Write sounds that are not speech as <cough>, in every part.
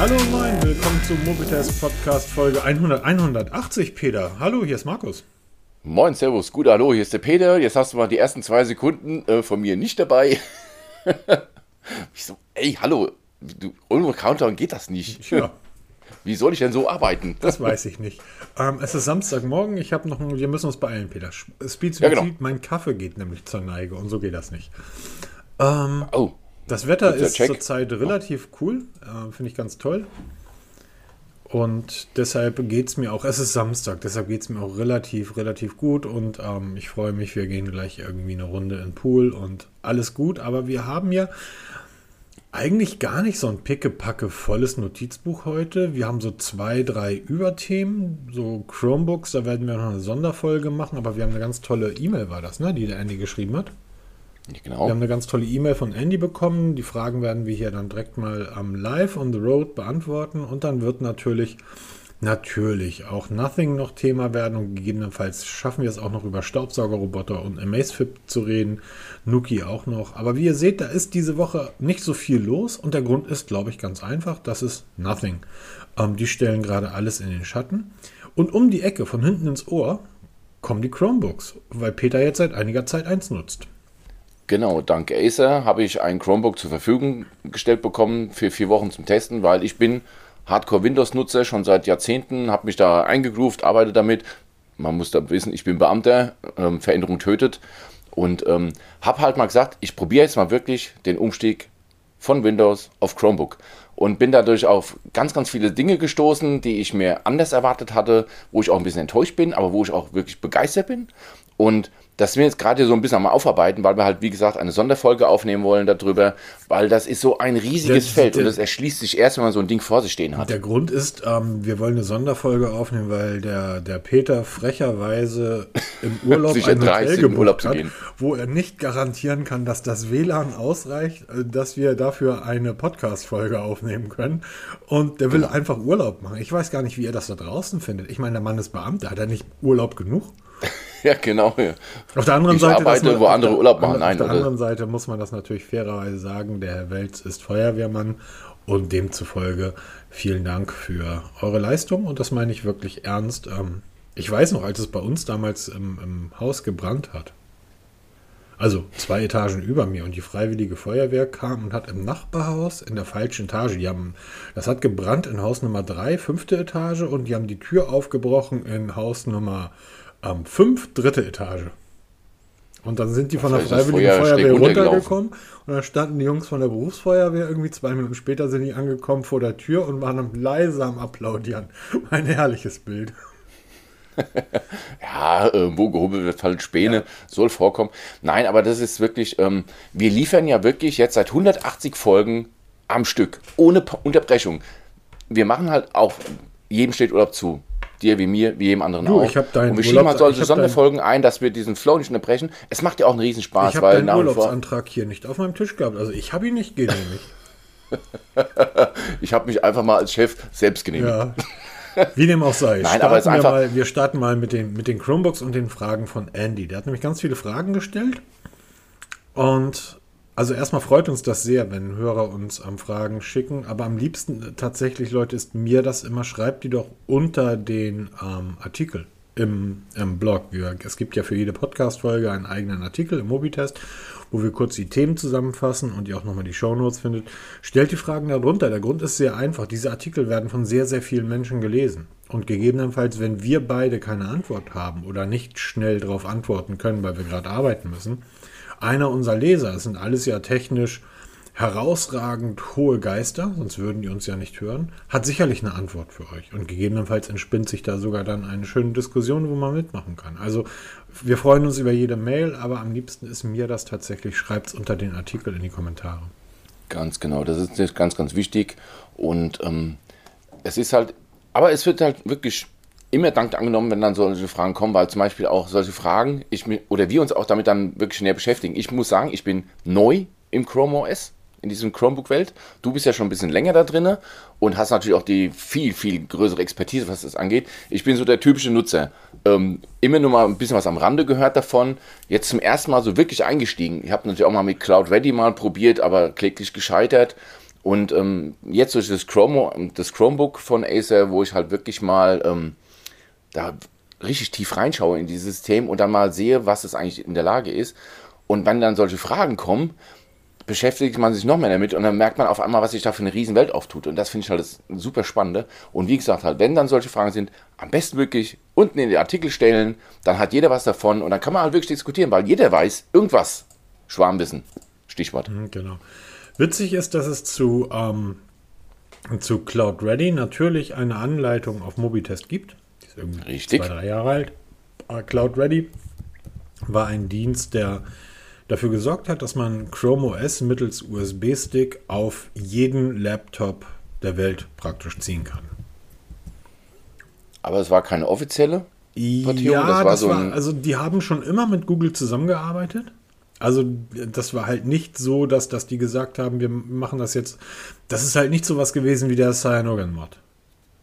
Hallo und moin, willkommen zum Mobitest Podcast Folge 100, 180, Peter. Hallo, hier ist Markus. Moin, Servus, gut, hallo, hier ist der Peter. Jetzt hast du mal die ersten zwei Sekunden äh, von mir nicht dabei. <laughs> ich so, ey, hallo, du, ohne Countdown geht das nicht. Ja. <laughs> Wie soll ich denn so arbeiten? Das weiß ich nicht. Ähm, es ist Samstagmorgen, ich habe noch, wir müssen uns beeilen, Peter. Speed, Ja, genau. mein Kaffee geht nämlich zur Neige und so geht das nicht. Ähm, Oh, Das Wetter ist zurzeit relativ cool, äh, finde ich ganz toll. Und deshalb geht es mir auch, es ist Samstag, deshalb geht es mir auch relativ, relativ gut und ähm, ich freue mich, wir gehen gleich irgendwie eine Runde in den Pool und alles gut, aber wir haben ja eigentlich gar nicht so ein pickepacke volles Notizbuch heute. Wir haben so zwei, drei Überthemen, so Chromebooks, da werden wir noch eine Sonderfolge machen, aber wir haben eine ganz tolle E-Mail, war das, ne, die der Andy geschrieben hat. Genau. Wir haben eine ganz tolle E-Mail von Andy bekommen. Die Fragen werden wir hier dann direkt mal am Live on the Road beantworten. Und dann wird natürlich, natürlich auch Nothing noch Thema werden. Und gegebenenfalls schaffen wir es auch noch über Staubsaugerroboter und Amazfit zu reden. Nuki auch noch. Aber wie ihr seht, da ist diese Woche nicht so viel los. Und der Grund ist, glaube ich, ganz einfach. Das ist Nothing. Ähm, die stellen gerade alles in den Schatten. Und um die Ecke, von hinten ins Ohr, kommen die Chromebooks. Weil Peter jetzt seit einiger Zeit eins nutzt. Genau, dank Acer habe ich ein Chromebook zur Verfügung gestellt bekommen für vier Wochen zum Testen, weil ich bin Hardcore-Windows-Nutzer schon seit Jahrzehnten, habe mich da eingegroovt, arbeite damit. Man muss da wissen, ich bin Beamter, ähm, Veränderung tötet. Und ähm, habe halt mal gesagt, ich probiere jetzt mal wirklich den Umstieg von Windows auf Chromebook. Und bin dadurch auf ganz, ganz viele Dinge gestoßen, die ich mir anders erwartet hatte, wo ich auch ein bisschen enttäuscht bin, aber wo ich auch wirklich begeistert bin. Und das sind wir jetzt gerade so ein bisschen am Aufarbeiten, weil wir halt, wie gesagt, eine Sonderfolge aufnehmen wollen darüber, weil das ist so ein riesiges Der- Feld der- und das erschließt sich erst, wenn man so ein Ding vor sich stehen hat. Der Grund ist, ähm, wir wollen eine Sonderfolge aufnehmen, weil der, der Peter frecherweise im <laughs> Urlaub Sich ein Hotel gebucht Urlaub zu hat, gehen. wo er nicht garantieren kann, dass das WLAN ausreicht, äh, dass wir dafür eine Podcast-Folge aufnehmen können. Und der will Genau. einfach Urlaub machen. Ich weiß gar nicht, wie er das da draußen findet. Ich meine, der Mann ist Beamter, hat er nicht Urlaub genug? <laughs> <laughs> Ja, genau. Ja. Auf der anderen Ich Seite, arbeite, man- wo auf andere der- Urlaub machen. Auf Nein, der oder? anderen Seite muss man das natürlich fairerweise sagen, der Herr Welz ist Feuerwehrmann und demzufolge vielen Dank für eure Leistung und das meine ich wirklich ernst. Ähm, Ich weiß noch, als es bei uns damals im, im Haus gebrannt hat, also zwei Etagen über mir und die Freiwillige Feuerwehr kam und hat im Nachbarhaus in der falschen Etage, die haben, das hat gebrannt in Haus Nummer 3, fünfte Etage und die haben die Tür aufgebrochen in Haus Nummer 5, dritte Etage. Und dann sind die von der Freiwilligen Feuer Feuerwehr runtergekommen und dann standen die Jungs von der Berufsfeuerwehr irgendwie zwei Minuten später sind die angekommen vor der Tür und waren am leise am Applaudieren. <laughs> Ein herrliches Bild. <laughs> Ja, äh, wo gehobelt wird, fallen Späne, soll vorkommen. Nein, aber das ist wirklich, ähm, wir liefern ja wirklich jetzt seit 180 Folgen am Stück, ohne Unterbrechung. Wir machen halt auch, jedem steht Urlaub zu. Dir wie mir, wie jedem anderen Du, auch. ich hab deinen Und wir schieben halt solche Sonderfolgen ein, dass wir diesen Flow nicht unterbrechen. Es macht ja auch einen Riesenspaß, Ich habe weil deinen vor, Urlaubsantrag hier nicht auf meinem Tisch gehabt. Also ich habe ihn nicht genehmigt. <laughs> ich habe mich einfach mal als Chef selbst genehmigt. Ja. Wie dem auch sei. <laughs> Nein, aber es wir, einfach- mal, wir starten mal mit den, mit den Chromebooks und den Fragen von Andy. Der hat nämlich ganz viele Fragen gestellt. Und also erstmal freut uns das sehr, wenn Hörer uns am Fragen schicken. Aber am liebsten tatsächlich, Leute, ist mir das immer, schreibt die doch unter den ähm, Artikel im, im Blog. Wir, es gibt ja für jede Podcast-Folge einen eigenen Artikel im Mobitest, wo wir kurz die Themen zusammenfassen und ihr auch nochmal die Shownotes findet. Stellt die Fragen darunter. Der Grund ist sehr einfach. Diese Artikel werden von sehr, sehr vielen Menschen gelesen. Und gegebenenfalls, wenn wir beide keine Antwort haben oder nicht schnell darauf antworten können, weil wir gerade arbeiten müssen, einer unserer Leser, das sind alles ja technisch herausragend hohe Geister, sonst würden die uns ja nicht hören, hat sicherlich eine Antwort für euch. Und gegebenenfalls entspinnt sich da sogar dann eine schöne Diskussion, wo man mitmachen kann. Also wir freuen uns über jede Mail, aber am liebsten ist mir das tatsächlich, schreibt es unter den Artikel in die Kommentare. Ganz genau, das ist ganz, ganz wichtig. Und ähm, es ist halt, aber es wird halt wirklich immer dankend angenommen, wenn dann solche Fragen kommen, weil zum Beispiel auch solche Fragen, ich, oder wir uns auch damit dann wirklich näher beschäftigen. Ich muss sagen, ich bin neu im Chrome OS, in diesem Chromebook-Welt. Du bist ja schon ein bisschen länger da drin und hast natürlich auch die viel, viel größere Expertise, was das angeht. Ich bin so der typische Nutzer. Ähm, immer nur mal ein bisschen was am Rande gehört davon. Jetzt zum ersten Mal so wirklich eingestiegen. Ich habe natürlich auch mal mit Cloud Ready mal probiert, aber kläglich gescheitert. Und ähm, jetzt durch das, Chrome, das Chromebook von Acer, wo ich halt wirklich mal ähm, da richtig tief reinschaue in dieses System und dann mal sehe, was es eigentlich in der Lage ist. Und wenn dann solche Fragen kommen, beschäftigt man sich noch mehr damit und dann merkt man auf einmal, was sich da für eine riesen Welt auftut. Und das finde ich halt das super Spannende. Und wie gesagt, halt, wenn dann solche Fragen sind, am besten wirklich unten in die Artikel stellen, dann hat jeder was davon und dann kann man halt wirklich diskutieren, weil jeder weiß irgendwas. Schwarmwissen. Stichwort. Mhm, genau. Witzig ist, dass es zu, ähm, zu Cloud Ready natürlich eine Anleitung auf Mobitest gibt. Ist irgendwie Richtig. zwei, drei Jahre alt. Cloud Ready war ein Dienst, der dafür gesorgt hat, dass man Chrome OS mittels USB-Stick auf jeden Laptop der Welt praktisch ziehen kann. Aber es war keine offizielle Portierung? Ja, das war, das so war also die haben schon immer mit Google zusammengearbeitet. Also das war halt nicht so, dass, dass die gesagt haben, wir machen das jetzt. Das ist halt nicht so was gewesen wie der Cyanogen-Mod.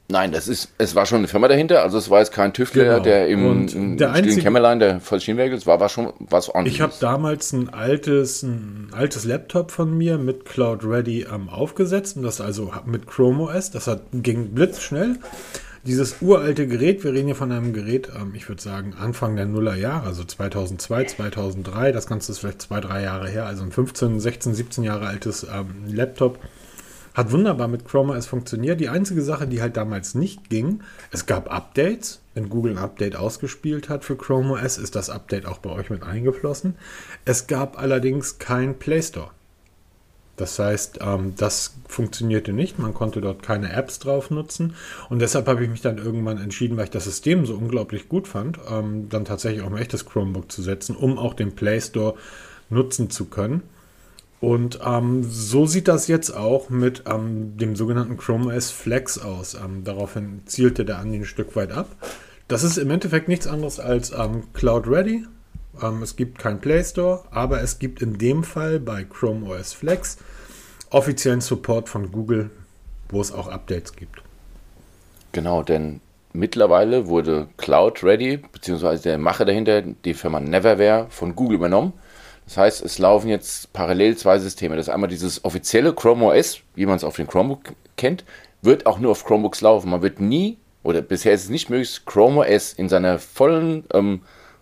Nein, das ist, es war schon eine Firma dahinter, also es war jetzt kein Tüftler, genau. der im, im der einzige, Kämmerlein der Vollschienenwerk war, war schon was ordentliches. Ich habe damals ein altes, ein altes Laptop von mir mit Cloud Ready ähm, aufgesetzt und das also mit Chrome OS, das hat, ging blitzschnell dieses uralte Gerät, wir reden hier von einem Gerät, ähm, ich würde sagen Anfang der Nullerjahre, also 2002, 2003, das Ganze ist vielleicht zwei, drei Jahre her, also ein 15, 16, 17 Jahre altes ähm, Laptop. Hat wunderbar mit Chrome OS funktioniert. Die einzige Sache, die halt damals nicht ging, es gab Updates. Wenn Google ein Update ausgespielt hat für Chrome OS, ist das Update auch bei euch mit eingeflossen. Es gab allerdings kein Play Store. Das heißt, ähm, das funktionierte nicht. Man konnte dort keine Apps drauf nutzen. Und deshalb habe ich mich dann irgendwann entschieden, weil ich das System so unglaublich gut fand, ähm, dann tatsächlich auch ein echtes Chromebook zu setzen, um auch den Play Store nutzen zu können. Und ähm, so sieht das jetzt auch mit ähm, dem sogenannten Chrome OS Flex aus. Ähm, daraufhin zielte der Andi ein Stück weit ab. Das ist im Endeffekt nichts anderes als ähm, Cloud Ready, ähm, es gibt keinen Play Store, aber es gibt in dem Fall bei Chrome OS Flex offiziellen Support von Google, wo es auch Updates gibt. Genau, denn mittlerweile wurde Cloud Ready, beziehungsweise der Macher dahinter, die Firma Neverware, von Google übernommen. Das heißt, es laufen jetzt parallel zwei Systeme. Das ist einmal dieses offizielle Chrome OS, wie man es auf dem Chromebook kennt, wird auch nur auf Chromebooks laufen. Man wird nie, oder bisher ist es nicht möglich, Chrome OS in seiner vollen ähm,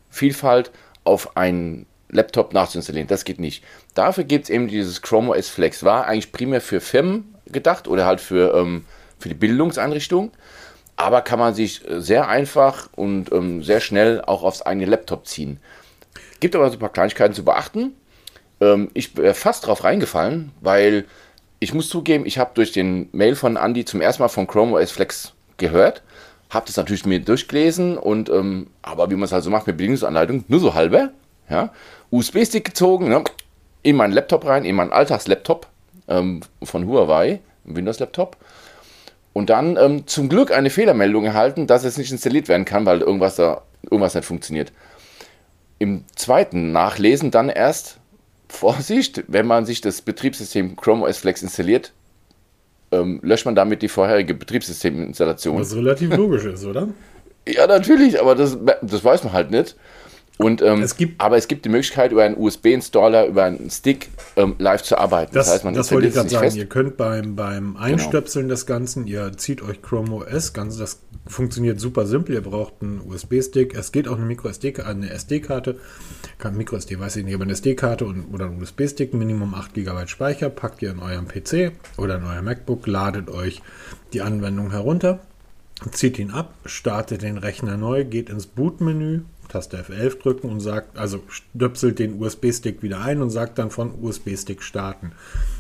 Vielfalt auf einen Laptop nachzuinstallieren. Das geht nicht. Dafür gibt es eben dieses Chrome OS Flex. War eigentlich primär für Firmen gedacht oder halt für, ähm, für die Bildungseinrichtung. Aber kann man sich sehr einfach und ähm, sehr schnell auch aufs eigene Laptop ziehen. Gibt aber so ein paar Kleinigkeiten zu beachten. Ähm, ich wäre fast drauf reingefallen, weil ich muss zugeben, ich habe durch den Mail von Andy zum ersten Mal von Chrome OS Flex gehört habe das natürlich mir durchgelesen und ähm, aber wie man es halt so macht mit Bedienungsanleitung, nur so halber, ja, USB-Stick gezogen, ne, in meinen Laptop rein, in meinen Alltagslaptop ähm, von Huawei, Windows-Laptop. Und dann ähm, zum Glück eine Fehlermeldung erhalten, dass es nicht installiert werden kann, weil irgendwas da irgendwas nicht funktioniert. Im zweiten Nachlesen dann erst <laughs> Vorsicht, wenn man sich das Betriebssystem Chrome OS Flex installiert, ähm, löscht man damit die vorherige Betriebssysteminstallation. Was relativ logisch ist, oder? <laughs> Ja, natürlich, aber das, das weiß man halt nicht. Und, ähm, es gibt, aber es gibt die Möglichkeit, über einen USB-Installer, über einen Stick ähm, live zu arbeiten. Das, das heißt, man das wollte ich gerade sagen. Fest. Ihr könnt beim, beim genau. Einstöpseln genau. des Ganzen, ihr zieht euch Chrome OS, ganz, das funktioniert super simpel. Ihr braucht einen USB-Stick. Es geht auch eine Micro-SD-Karte, eine SD-Karte. Micro-SD weiß ich nicht, aber eine SD-Karte oder ein USB-Stick, Minimum 8 GB Speicher, packt ihr in eurem PC oder in euer MacBook, ladet euch die Anwendung herunter, zieht ihn ab, startet den Rechner neu, geht ins Boot-Menü, Taste F11 drücken und sagt, also stöpselt den USB-Stick wieder ein und sagt dann von USB-Stick starten.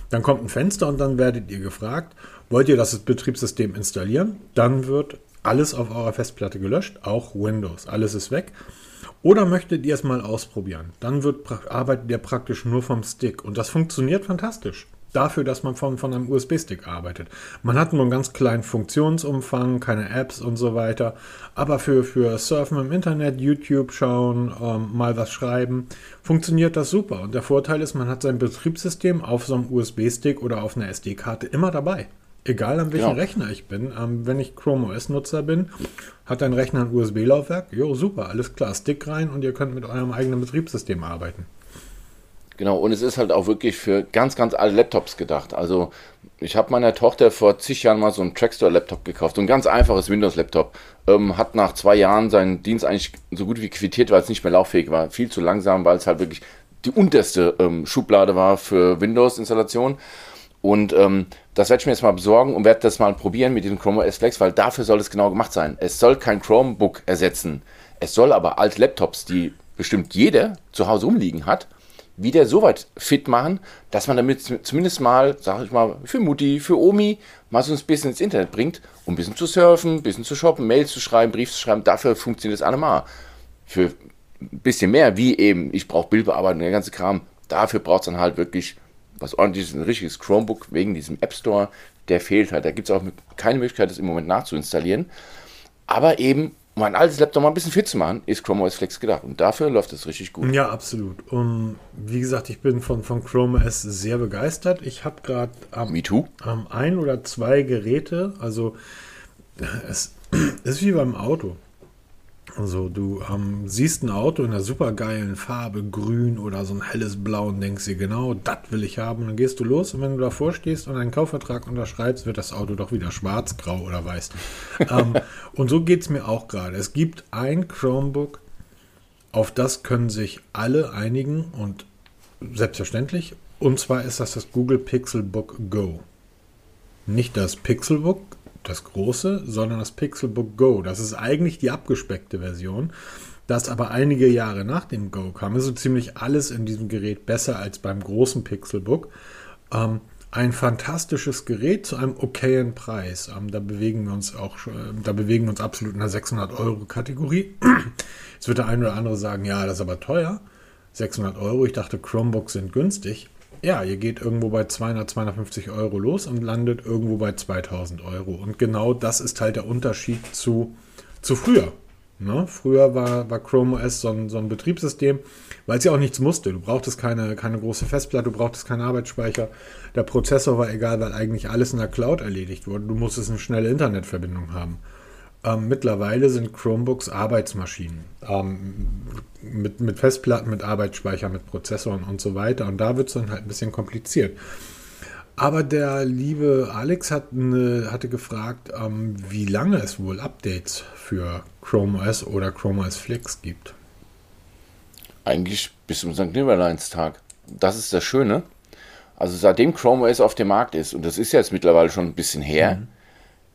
Dann kommt ein Fenster und dann werdet ihr gefragt, wollt ihr das Betriebssystem installieren? Dann wird alles auf eurer Festplatte gelöscht, auch Windows, alles ist weg. Oder möchtet ihr es mal ausprobieren? Dann wird, arbeitet ihr praktisch nur vom Stick und das funktioniert fantastisch dafür, dass man von, von einem USB-Stick arbeitet. Man hat nur einen ganz kleinen Funktionsumfang, keine Apps und so weiter. Aber für, für Surfen im Internet, YouTube schauen, ähm, mal was schreiben, funktioniert das super. Und der Vorteil ist, man hat sein Betriebssystem auf so einem USB-Stick oder auf einer SD-Karte immer dabei. Egal an welchem ja. Rechner ich bin. Ähm, wenn ich Chrome OS-Nutzer bin, hat dein Rechner ein USB-Laufwerk. Jo, super, alles klar. Stick rein und ihr könnt mit eurem eigenen Betriebssystem arbeiten. Genau, und es ist halt auch wirklich für ganz, ganz alte Laptops gedacht. Also ich habe meiner Tochter vor zig Jahren mal so einen Trackstore-Laptop gekauft, so ein ganz einfaches Windows-Laptop. Ähm, hat nach zwei Jahren seinen Dienst eigentlich so gut wie quittiert, weil es nicht mehr lauffähig war. Viel zu langsam, weil es halt wirklich die unterste ähm, Schublade war für Windows-Installation. Und ähm, das werde ich mir jetzt mal besorgen und werde das mal probieren mit dem Chrome OS Flex, weil dafür soll es genau gemacht sein. Es soll kein Chromebook ersetzen. Es soll aber alte Laptops, die bestimmt jeder zu Hause umliegen hat, wieder so weit fit machen, dass man damit zumindest mal, sag ich mal, für Mutti, für Omi, mal so ein bisschen ins Internet bringt, um ein bisschen zu surfen, ein bisschen zu shoppen, Mails zu schreiben, Brief zu schreiben. Dafür funktioniert das allemal. Für ein bisschen mehr, wie eben, ich brauche Bildbearbeitung, der ganze Kram. Dafür braucht es dann halt wirklich was ordentliches, ein richtiges Chromebook wegen diesem App Store. Der fehlt halt. Da gibt es auch keine Möglichkeit, das im Moment nachzuinstallieren. Aber eben um ein altes Laptop mal ein bisschen fit zu machen, ist Chrome OS Flex gedacht. Und dafür läuft es richtig gut. Ja, absolut. Und wie gesagt, ich bin von, von Chrome OS sehr begeistert. Ich habe gerade ähm, ähm, ein oder zwei Geräte. Also es ist wie beim Auto. Also du ähm, siehst ein Auto in einer super geilen Farbe, grün oder so ein helles Blau und denkst dir, genau, das will ich haben. Und dann gehst du los und wenn du davor stehst und einen Kaufvertrag unterschreibst, wird das Auto doch wieder schwarz, grau oder weiß. <laughs> ähm, und so geht es mir auch gerade. Es gibt ein Chromebook, auf das können sich alle einigen und selbstverständlich. Und zwar ist das das Google Pixelbook Go. Nicht das Pixelbook, das große, sondern das Pixelbook Go. Das ist eigentlich die abgespeckte Version. Das aber einige Jahre nach dem Go kam, ist so ziemlich alles in diesem Gerät besser als beim großen Pixelbook. Ähm, ein fantastisches Gerät zu einem okayen Preis. Ähm, da bewegen wir uns auch, äh, da bewegen wir uns absolut in der 600 Euro Kategorie. <clears throat> Jetzt wird der eine oder andere sagen, ja, das ist aber teuer. 600 Euro. Ich dachte, Chromebooks sind günstig. Ja, ihr geht irgendwo bei 200, 250 Euro los und landet irgendwo bei 2000 Euro. Und genau das ist halt der Unterschied zu, zu früher. Ne? Früher war, war Chrome OS so ein, so ein Betriebssystem, weil es ja auch nichts musste. Du brauchtest keine, keine große Festplatte, du brauchtest keinen Arbeitsspeicher. Der Prozessor war egal, weil eigentlich alles in der Cloud erledigt wurde. Du musstest eine schnelle Internetverbindung haben. Ähm, mittlerweile sind Chromebooks Arbeitsmaschinen ähm, mit, mit Festplatten, mit Arbeitsspeicher, mit Prozessoren und so weiter. Und da wird es dann halt ein bisschen kompliziert. Aber der liebe Alex hat eine, hatte gefragt, ähm, wie lange es wohl Updates für Chrome OS oder Chrome OS Flex gibt. Eigentlich bis zum St. Nimmerleins-Tag. Das ist das Schöne. Also seitdem Chrome OS auf dem Markt ist, und das ist jetzt mittlerweile schon ein bisschen her, mhm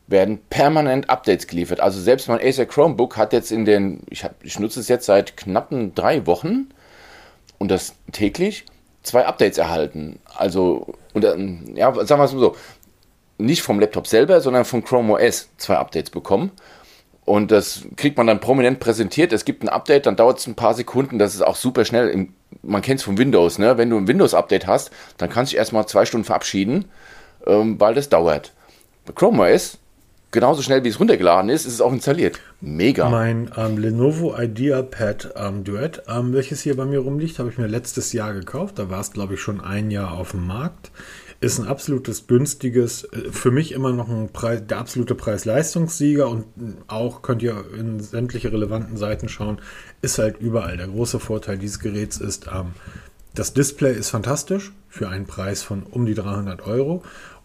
werden permanent Updates geliefert. Also selbst mein Acer Chromebook hat jetzt in den, ich, hab, ich nutze es jetzt seit knappen drei Wochen und das täglich zwei Updates erhalten. Also, und, ähm, ja, sagen wir es mal so, nicht vom Laptop selber, sondern von Chrome OS zwei Updates bekommen. Und das kriegt man dann prominent präsentiert. Es gibt ein Update, dann dauert es ein paar Sekunden. Das ist auch super schnell. Man kennt es von Windows. Ne? Wenn du ein Windows-Update hast, dann kannst du dich erstmal zwei Stunden verabschieden, ähm, weil das dauert. Bei Chrome OS genauso schnell wie es runtergeladen ist, ist es auch installiert. Mega. Mein ähm, Lenovo IdeaPad ähm, Duet, ähm, welches hier bei mir rumliegt, habe ich mir letztes Jahr gekauft. Da war es, glaube ich, schon ein Jahr auf dem Markt. Ist ein absolutes günstiges, äh, für mich immer noch ein Preis, der absolute Preis-Leistungssieger und auch könnt ihr in sämtliche relevanten Seiten schauen, ist halt überall. Der große Vorteil dieses Geräts ist, ähm, das Display ist fantastisch für einen Preis von um die 300 Euro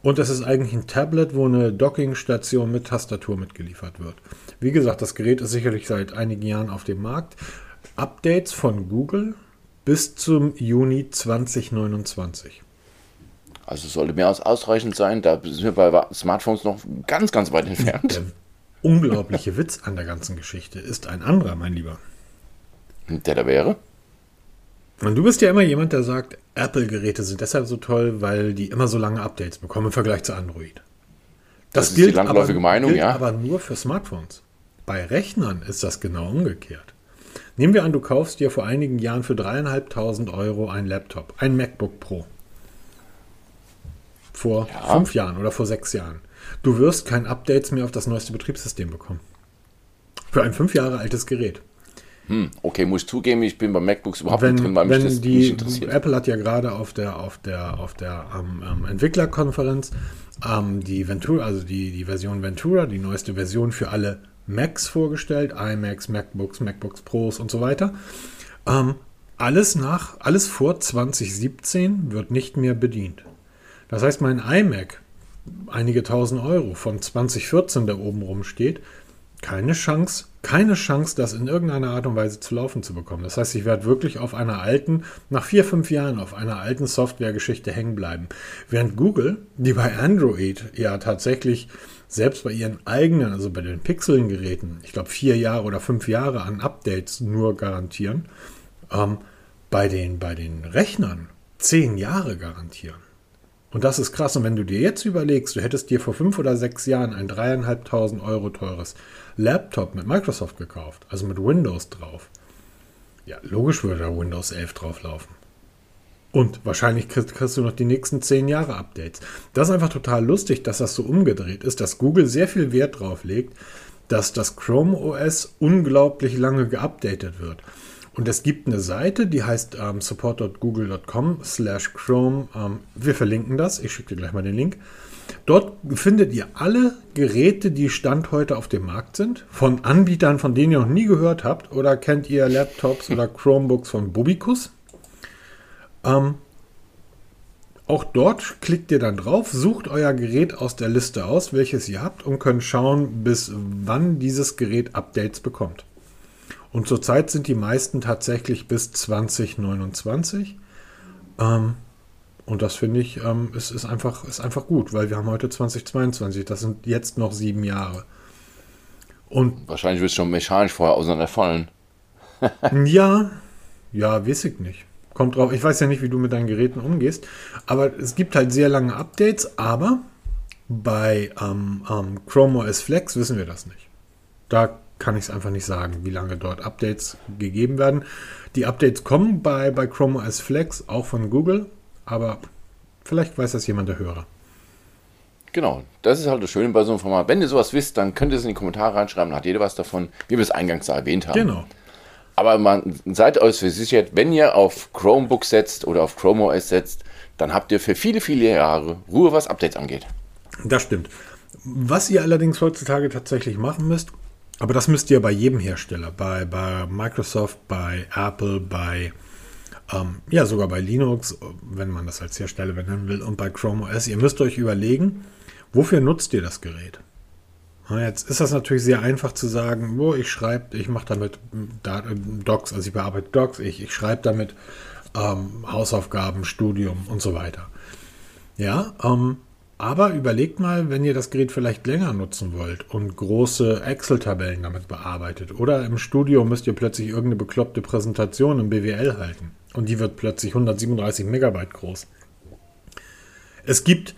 und es ist eigentlich ein Tablet, wo eine Dockingstation mit Tastatur mitgeliefert wird. Wie gesagt, das Gerät ist sicherlich seit einigen Jahren auf dem Markt. Updates von Google bis zum Juni 2029. Also sollte mehr als ausreichend sein. Da sind wir bei Smartphones noch ganz, ganz weit entfernt. Der unglaubliche Witz an der ganzen Geschichte ist ein anderer, mein Lieber. Der da wäre? Und du bist ja immer jemand, der sagt, Apple-Geräte sind deshalb so toll, weil die immer so lange Updates bekommen im Vergleich zu Android. Das, das gilt, die landläufige aber, Meinung, gilt ja. aber nur für Smartphones. Bei Rechnern ist das genau umgekehrt. Nehmen wir an, du kaufst dir vor einigen Jahren für dreieinhalbtausend Euro ein Laptop, ein MacBook Pro. Vor ja. fünf Jahren oder vor sechs Jahren. Du wirst kein Updates mehr auf das neueste Betriebssystem bekommen. Für ein fünf Jahre altes Gerät. Hm, okay, muss ich zugeben, ich bin bei MacBooks überhaupt wenn, nicht drin, weil mich das die, nicht interessiert. Apple hat ja gerade auf der, auf der, auf der ähm, ähm, Entwicklerkonferenz ähm, die Ventura, also die, die Version Ventura, die neueste Version für alle Macs vorgestellt, iMacs, MacBooks, MacBooks Pros und so weiter. Ähm, alles nach, alles vor 2017 wird nicht mehr bedient. Das heißt, mein iMac, einige tausend Euro von 2014, der oben rum steht, keine Chance, keine Chance, das in irgendeiner Art und Weise zu laufen zu bekommen. Das heißt, ich werde wirklich auf einer alten, nach vier, fünf Jahren auf einer alten Softwaregeschichte hängen bleiben. Während Google, die bei Android ja tatsächlich selbst bei ihren eigenen, also bei den Pixeln-Geräten, ich glaube vier Jahre oder fünf Jahre an Updates nur garantieren, ähm, bei, den, bei den Rechnern zehn Jahre garantieren. Und das ist krass. Und wenn du dir jetzt überlegst, du hättest dir vor fünf oder sechs Jahren ein dreieinhalbtausend Euro teures Laptop mit Microsoft gekauft, also mit Windows drauf. Ja, logisch würde da Windows 11 drauf laufen. Und wahrscheinlich kriegst, kriegst, du noch die nächsten zehn Jahre Updates. Das ist einfach total lustig, dass das so umgedreht ist, dass Google sehr viel Wert drauf legt, dass das Chrome OS unglaublich lange geupdatet wird. Und es gibt eine Seite, die heißt ähm, support.google.com slash Chrome. Ähm, wir verlinken das. Ich schicke dir gleich mal den Link. Dort findet ihr alle Geräte, die Stand heute auf dem Markt sind, von Anbietern, von denen ihr noch nie gehört habt. Oder kennt ihr Laptops oder Chromebooks von Bubicus? Ähm, auch dort klickt ihr dann drauf, sucht euer Gerät aus der Liste aus, welches ihr habt und könnt schauen, bis wann dieses Gerät Updates bekommt. Und zurzeit sind die meisten tatsächlich bis 2029. Ähm, und das finde ich, ähm, ist, ist, einfach, ist einfach gut, weil wir haben heute 2022. Das sind jetzt noch sieben Jahre. Und Wahrscheinlich wird es schon mechanisch vorher auseinanderfallen. <laughs> ja, ja, weiß ich nicht. Kommt drauf. Ich weiß ja nicht, wie du mit deinen Geräten umgehst. Aber es gibt halt sehr lange Updates. Aber bei ähm, ähm, Chrome OS Flex wissen wir das nicht. Da kann ich es einfach nicht sagen, wie lange dort Updates gegeben werden. Die Updates kommen bei, bei Chrome OS Flex auch von Google, aber vielleicht weiß das jemand der Hörer. Genau, das ist halt das Schöne bei so einem Format. Wenn ihr sowas wisst, dann könnt ihr es in die Kommentare reinschreiben, dann hat jeder was davon, wie wir es eingangs erwähnt haben. Genau. Aber man, seid euch versichert, wenn ihr auf Chromebook setzt oder auf Chrome OS setzt, dann habt ihr für viele, viele Jahre Ruhe, was Updates angeht. Das stimmt. Was ihr allerdings heutzutage tatsächlich machen müsst, aber das müsst ihr bei jedem Hersteller, bei, bei Microsoft, bei Apple, bei ähm, ja sogar bei Linux, wenn man das als Hersteller benennen will, und bei Chrome OS. Ihr müsst euch überlegen, wofür nutzt ihr das Gerät? Jetzt ist das natürlich sehr einfach zu sagen, wo ich schreibe, ich mache damit Docs, also ich bearbeite Docs, ich, ich schreibe damit ähm, Hausaufgaben, Studium und so weiter. Ja, ähm, aber überlegt mal, wenn ihr das Gerät vielleicht länger nutzen wollt und große Excel-Tabellen damit bearbeitet oder im Studio müsst ihr plötzlich irgendeine bekloppte Präsentation im BWL halten und die wird plötzlich 137 Megabyte groß. Es gibt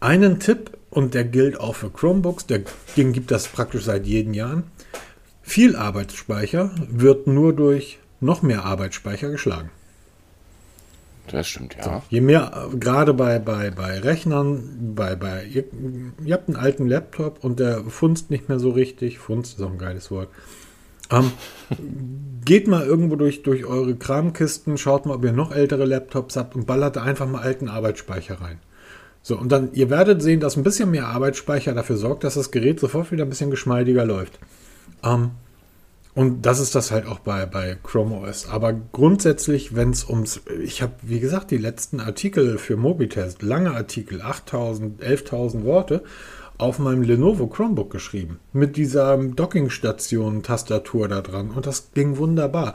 einen Tipp und der gilt auch für Chromebooks, der, den gibt das praktisch seit jedem Jahr. Viel Arbeitsspeicher wird nur durch noch mehr Arbeitsspeicher geschlagen. Das stimmt, ja. So, je mehr, gerade bei, bei, bei Rechnern, bei, bei ihr, ihr, habt einen alten Laptop und der funzt nicht mehr so richtig. Funzt ist auch ein geiles Wort. Ähm, <laughs> geht mal irgendwo durch, durch eure Kramkisten, schaut mal, ob ihr noch ältere Laptops habt und ballert einfach mal alten Arbeitsspeicher rein. So, und dann, ihr werdet sehen, dass ein bisschen mehr Arbeitsspeicher dafür sorgt, dass das Gerät sofort wieder ein bisschen geschmeidiger läuft. Ähm, und das ist das halt auch bei, bei Chrome OS. Aber grundsätzlich, wenn es ums, ich habe, wie gesagt, die letzten Artikel für Mobitest, lange Artikel, 8000, 11.000 Worte, auf meinem Lenovo Chromebook geschrieben. Mit dieser Dockingstation-Tastatur da dran. Und das ging wunderbar.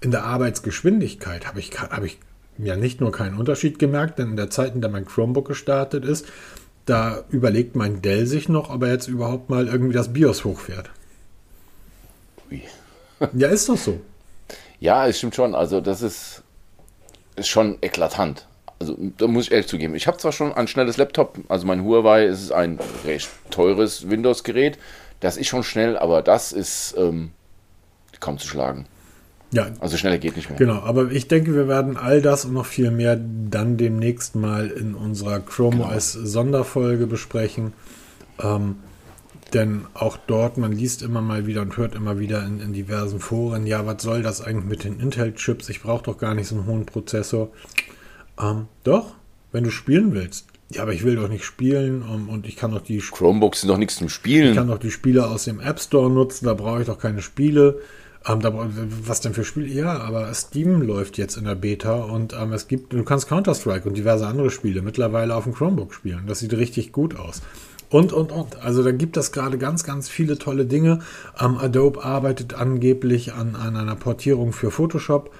In der Arbeitsgeschwindigkeit habe ich, hab ich ja nicht nur keinen Unterschied gemerkt, denn in der Zeit, in der mein Chromebook gestartet ist, da überlegt mein Dell sich noch, ob er jetzt überhaupt mal irgendwie das BIOS hochfährt. Ui. Ja, ist doch so. Ja, es stimmt schon. Also, das ist, ist schon eklatant. Also, da muss ich ehrlich zugeben. Ich habe zwar schon ein schnelles Laptop, also mein Huawei ist ein recht teures Windows-Gerät. Das ist schon schnell, aber das ist ähm, kaum zu schlagen. Ja. Also schneller geht nicht mehr. Genau, aber ich denke, wir werden all das und noch viel mehr dann demnächst mal in unserer Chrome genau. OS Sonderfolge besprechen. Ähm, denn auch dort, man liest immer mal wieder und hört immer wieder in, in diversen Foren, ja, was soll das eigentlich mit den Intel-Chips? Ich brauche doch gar nicht so einen hohen Prozessor. Ähm, doch, wenn du spielen willst. Ja, aber ich will doch nicht spielen um, und ich kann doch die... Chromebooks sind doch nichts zum Spielen. Ich kann doch die Spiele aus dem App Store nutzen, da brauche ich doch keine Spiele. Ähm, da, was denn für Spiele? Ja, aber Steam läuft jetzt in der Beta und ähm, es gibt, du kannst Counter-Strike und diverse andere Spiele mittlerweile auf dem Chromebook spielen. Das sieht richtig gut aus. Und, und, und. Also da gibt es gerade ganz, ganz viele tolle Dinge. Ähm, Adobe arbeitet angeblich an, an einer Portierung für Photoshop.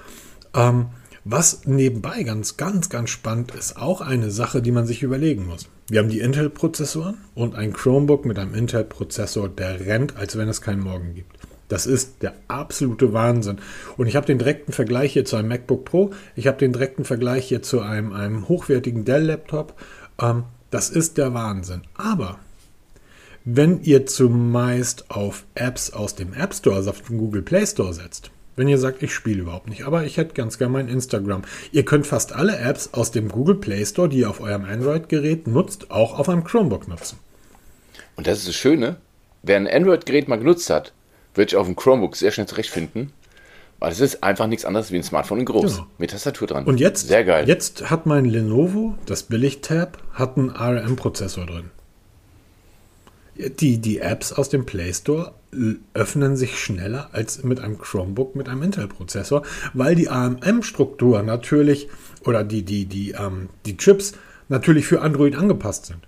Ähm, was nebenbei ganz, ganz, ganz spannend ist, auch eine Sache, die man sich überlegen muss. Wir haben die Intel-Prozessoren und ein Chromebook mit einem Intel-Prozessor, der rennt, als wenn es keinen Morgen gibt. Das ist der absolute Wahnsinn. Und ich habe den direkten Vergleich hier zu einem MacBook Pro. Ich habe den direkten Vergleich hier zu einem, einem hochwertigen Dell-Laptop. Ähm, das ist der Wahnsinn. Aber wenn ihr zumeist auf Apps aus dem App Store, also auf den Google Play Store setzt, wenn ihr sagt, ich spiele überhaupt nicht, aber ich hätte ganz gerne mein Instagram. Ihr könnt fast alle Apps aus dem Google Play Store, die ihr auf eurem Android-Gerät nutzt, auch auf einem Chromebook nutzen. Und das ist das Schöne, wer ein Android-Gerät mal genutzt hat, wird sich auf dem Chromebook sehr schnell zurechtfinden. Weil es ist einfach nichts anderes wie ein Smartphone in groß. Genau. Mit Tastatur dran. Und jetzt, sehr geil. Jetzt hat mein Lenovo, das Billig-Tab, hat einen ARM-Prozessor drin. Die, die Apps aus dem Play Store öffnen sich schneller als mit einem Chromebook mit einem Intel-Prozessor, weil die ARM-Struktur natürlich oder die, die, die, ähm, die Chips natürlich für Android angepasst sind.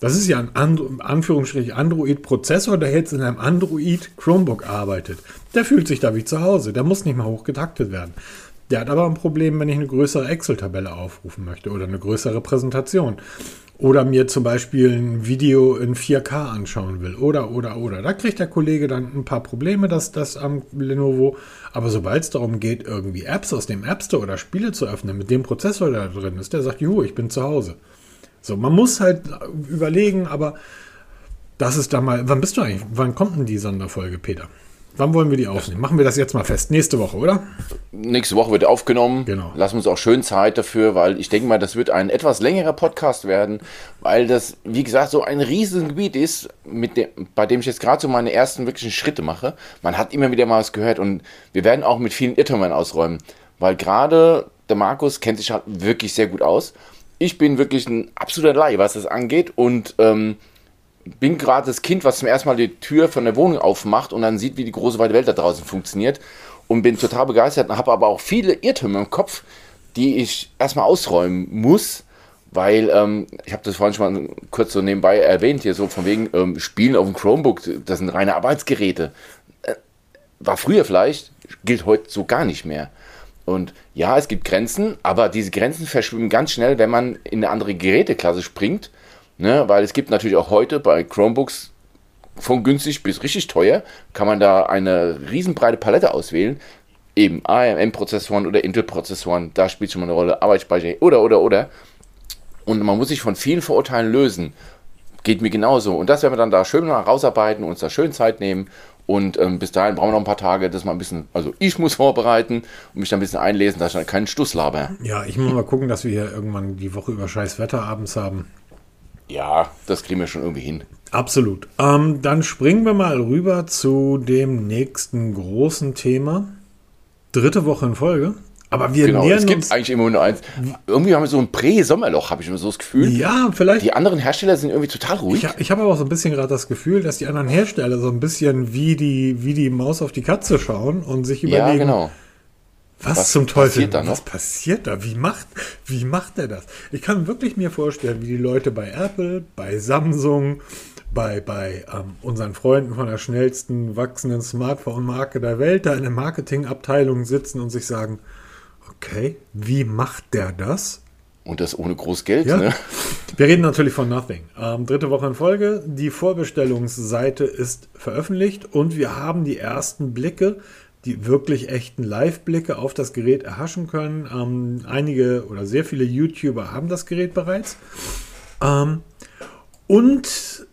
Das ist ja ein Andro Anführungsstrich Android-Prozessor, der jetzt in einem Android Chromebook arbeitet. Der fühlt sich da wie zu Hause. Der muss nicht mal hochgetaktet werden. Der hat aber ein Problem, wenn ich eine größere Excel-Tabelle aufrufen möchte oder eine größere Präsentation. Oder mir zum Beispiel ein Video in 4K anschauen will. Oder, oder, oder. Da kriegt der Kollege dann ein paar Probleme, das, das am Lenovo. Aber sobald es darum geht, irgendwie Apps aus dem App Store oder Spiele zu öffnen, mit dem Prozessor, der da drin ist, der sagt, juhu, ich bin zu Hause. So, man muss halt überlegen, aber das ist da mal. Wann bist du eigentlich? Wann kommt denn die Sonderfolge, Peter? Wann wollen wir die aufnehmen? Machen wir das jetzt mal fest. Nächste Woche, oder? Nächste Woche wird aufgenommen. Genau. Lassen uns auch schön Zeit dafür, weil ich denke mal, das wird ein etwas längerer Podcast werden, weil das, wie gesagt, so ein Riesengebiet ist, mit dem, bei dem ich jetzt gerade so meine ersten wirklichen Schritte mache. Man hat immer wieder mal was gehört und wir werden auch mit vielen Irrtümern ausräumen, weil gerade der Markus kennt sich halt wirklich sehr gut aus ich bin wirklich ein absoluter Laie, was das angeht und ähm, bin gerade das Kind, was zum ersten Mal die Tür von der Wohnung aufmacht und dann sieht, wie die große weite Welt da draußen funktioniert und bin total begeistert und habe aber auch viele Irrtümer im Kopf, die ich erstmal ausräumen muss, weil ähm, ich habe das vorhin schon mal kurz so nebenbei erwähnt, hier so von wegen ähm, Spielen auf dem Chromebook, das sind reine Arbeitsgeräte. Äh, war früher vielleicht, gilt heute so gar nicht mehr. Und ja, es gibt Grenzen, aber diese Grenzen verschwimmen ganz schnell, wenn man in eine andere Geräteklasse springt. Ne? Weil es gibt natürlich auch heute bei Chromebooks von günstig bis richtig teuer, kann man da eine riesenbreite Palette auswählen. Eben ARM-Prozessoren oder Intel-Prozessoren, da spielt schon mal eine Rolle, Arbeitsspeicher oder, oder, oder. Und man muss sich von vielen Vorurteilen lösen. Geht mir genauso. Und das werden wir dann da schön mal rausarbeiten, uns da schön Zeit nehmen und ähm, bis dahin brauchen wir noch ein paar Tage, dass mal ein bisschen, also ich muss vorbereiten und mich da ein bisschen einlesen, dass ich dann keinen Stuss laber. Ja, ich muss mal gucken, dass wir hier irgendwann die Woche über scheiß Wetter abends haben. Ja, das kriegen wir schon irgendwie hin. Absolut. Ähm, dann springen wir mal rüber zu dem nächsten großen Thema. Dritte Woche in Folge. Aber wir genau, nähern es gibt eigentlich immer nur eins. Irgendwie haben wir so ein Prä-Sommerloch, habe ich immer so das Gefühl. Ja, vielleicht. Die anderen Hersteller sind irgendwie total ruhig. Ich, ich habe aber auch so ein bisschen gerade das Gefühl, dass die anderen Hersteller so ein bisschen wie die, wie die Maus auf die Katze schauen und sich überlegen. Ja, genau. Was, was, zum Teufel? Passiert da was passiert da? Wie macht, wie macht er das? Ich kann wirklich mir vorstellen, wie die Leute bei Apple, bei Samsung, bei, bei ähm, unseren Freunden von der schnellsten wachsenden Smartphone-Marke der Welt da in der Marketingabteilung sitzen und sich sagen, Okay, wie macht der das? Und das ohne groß Geld, ja. ne? Wir reden natürlich von Nothing. Ähm, dritte Woche in Folge. Die Vorbestellungsseite ist veröffentlicht und wir haben die ersten Blicke, die wirklich echten Live-Blicke auf das Gerät erhaschen können. Ähm, einige oder sehr viele YouTuber haben das Gerät bereits. Ähm, und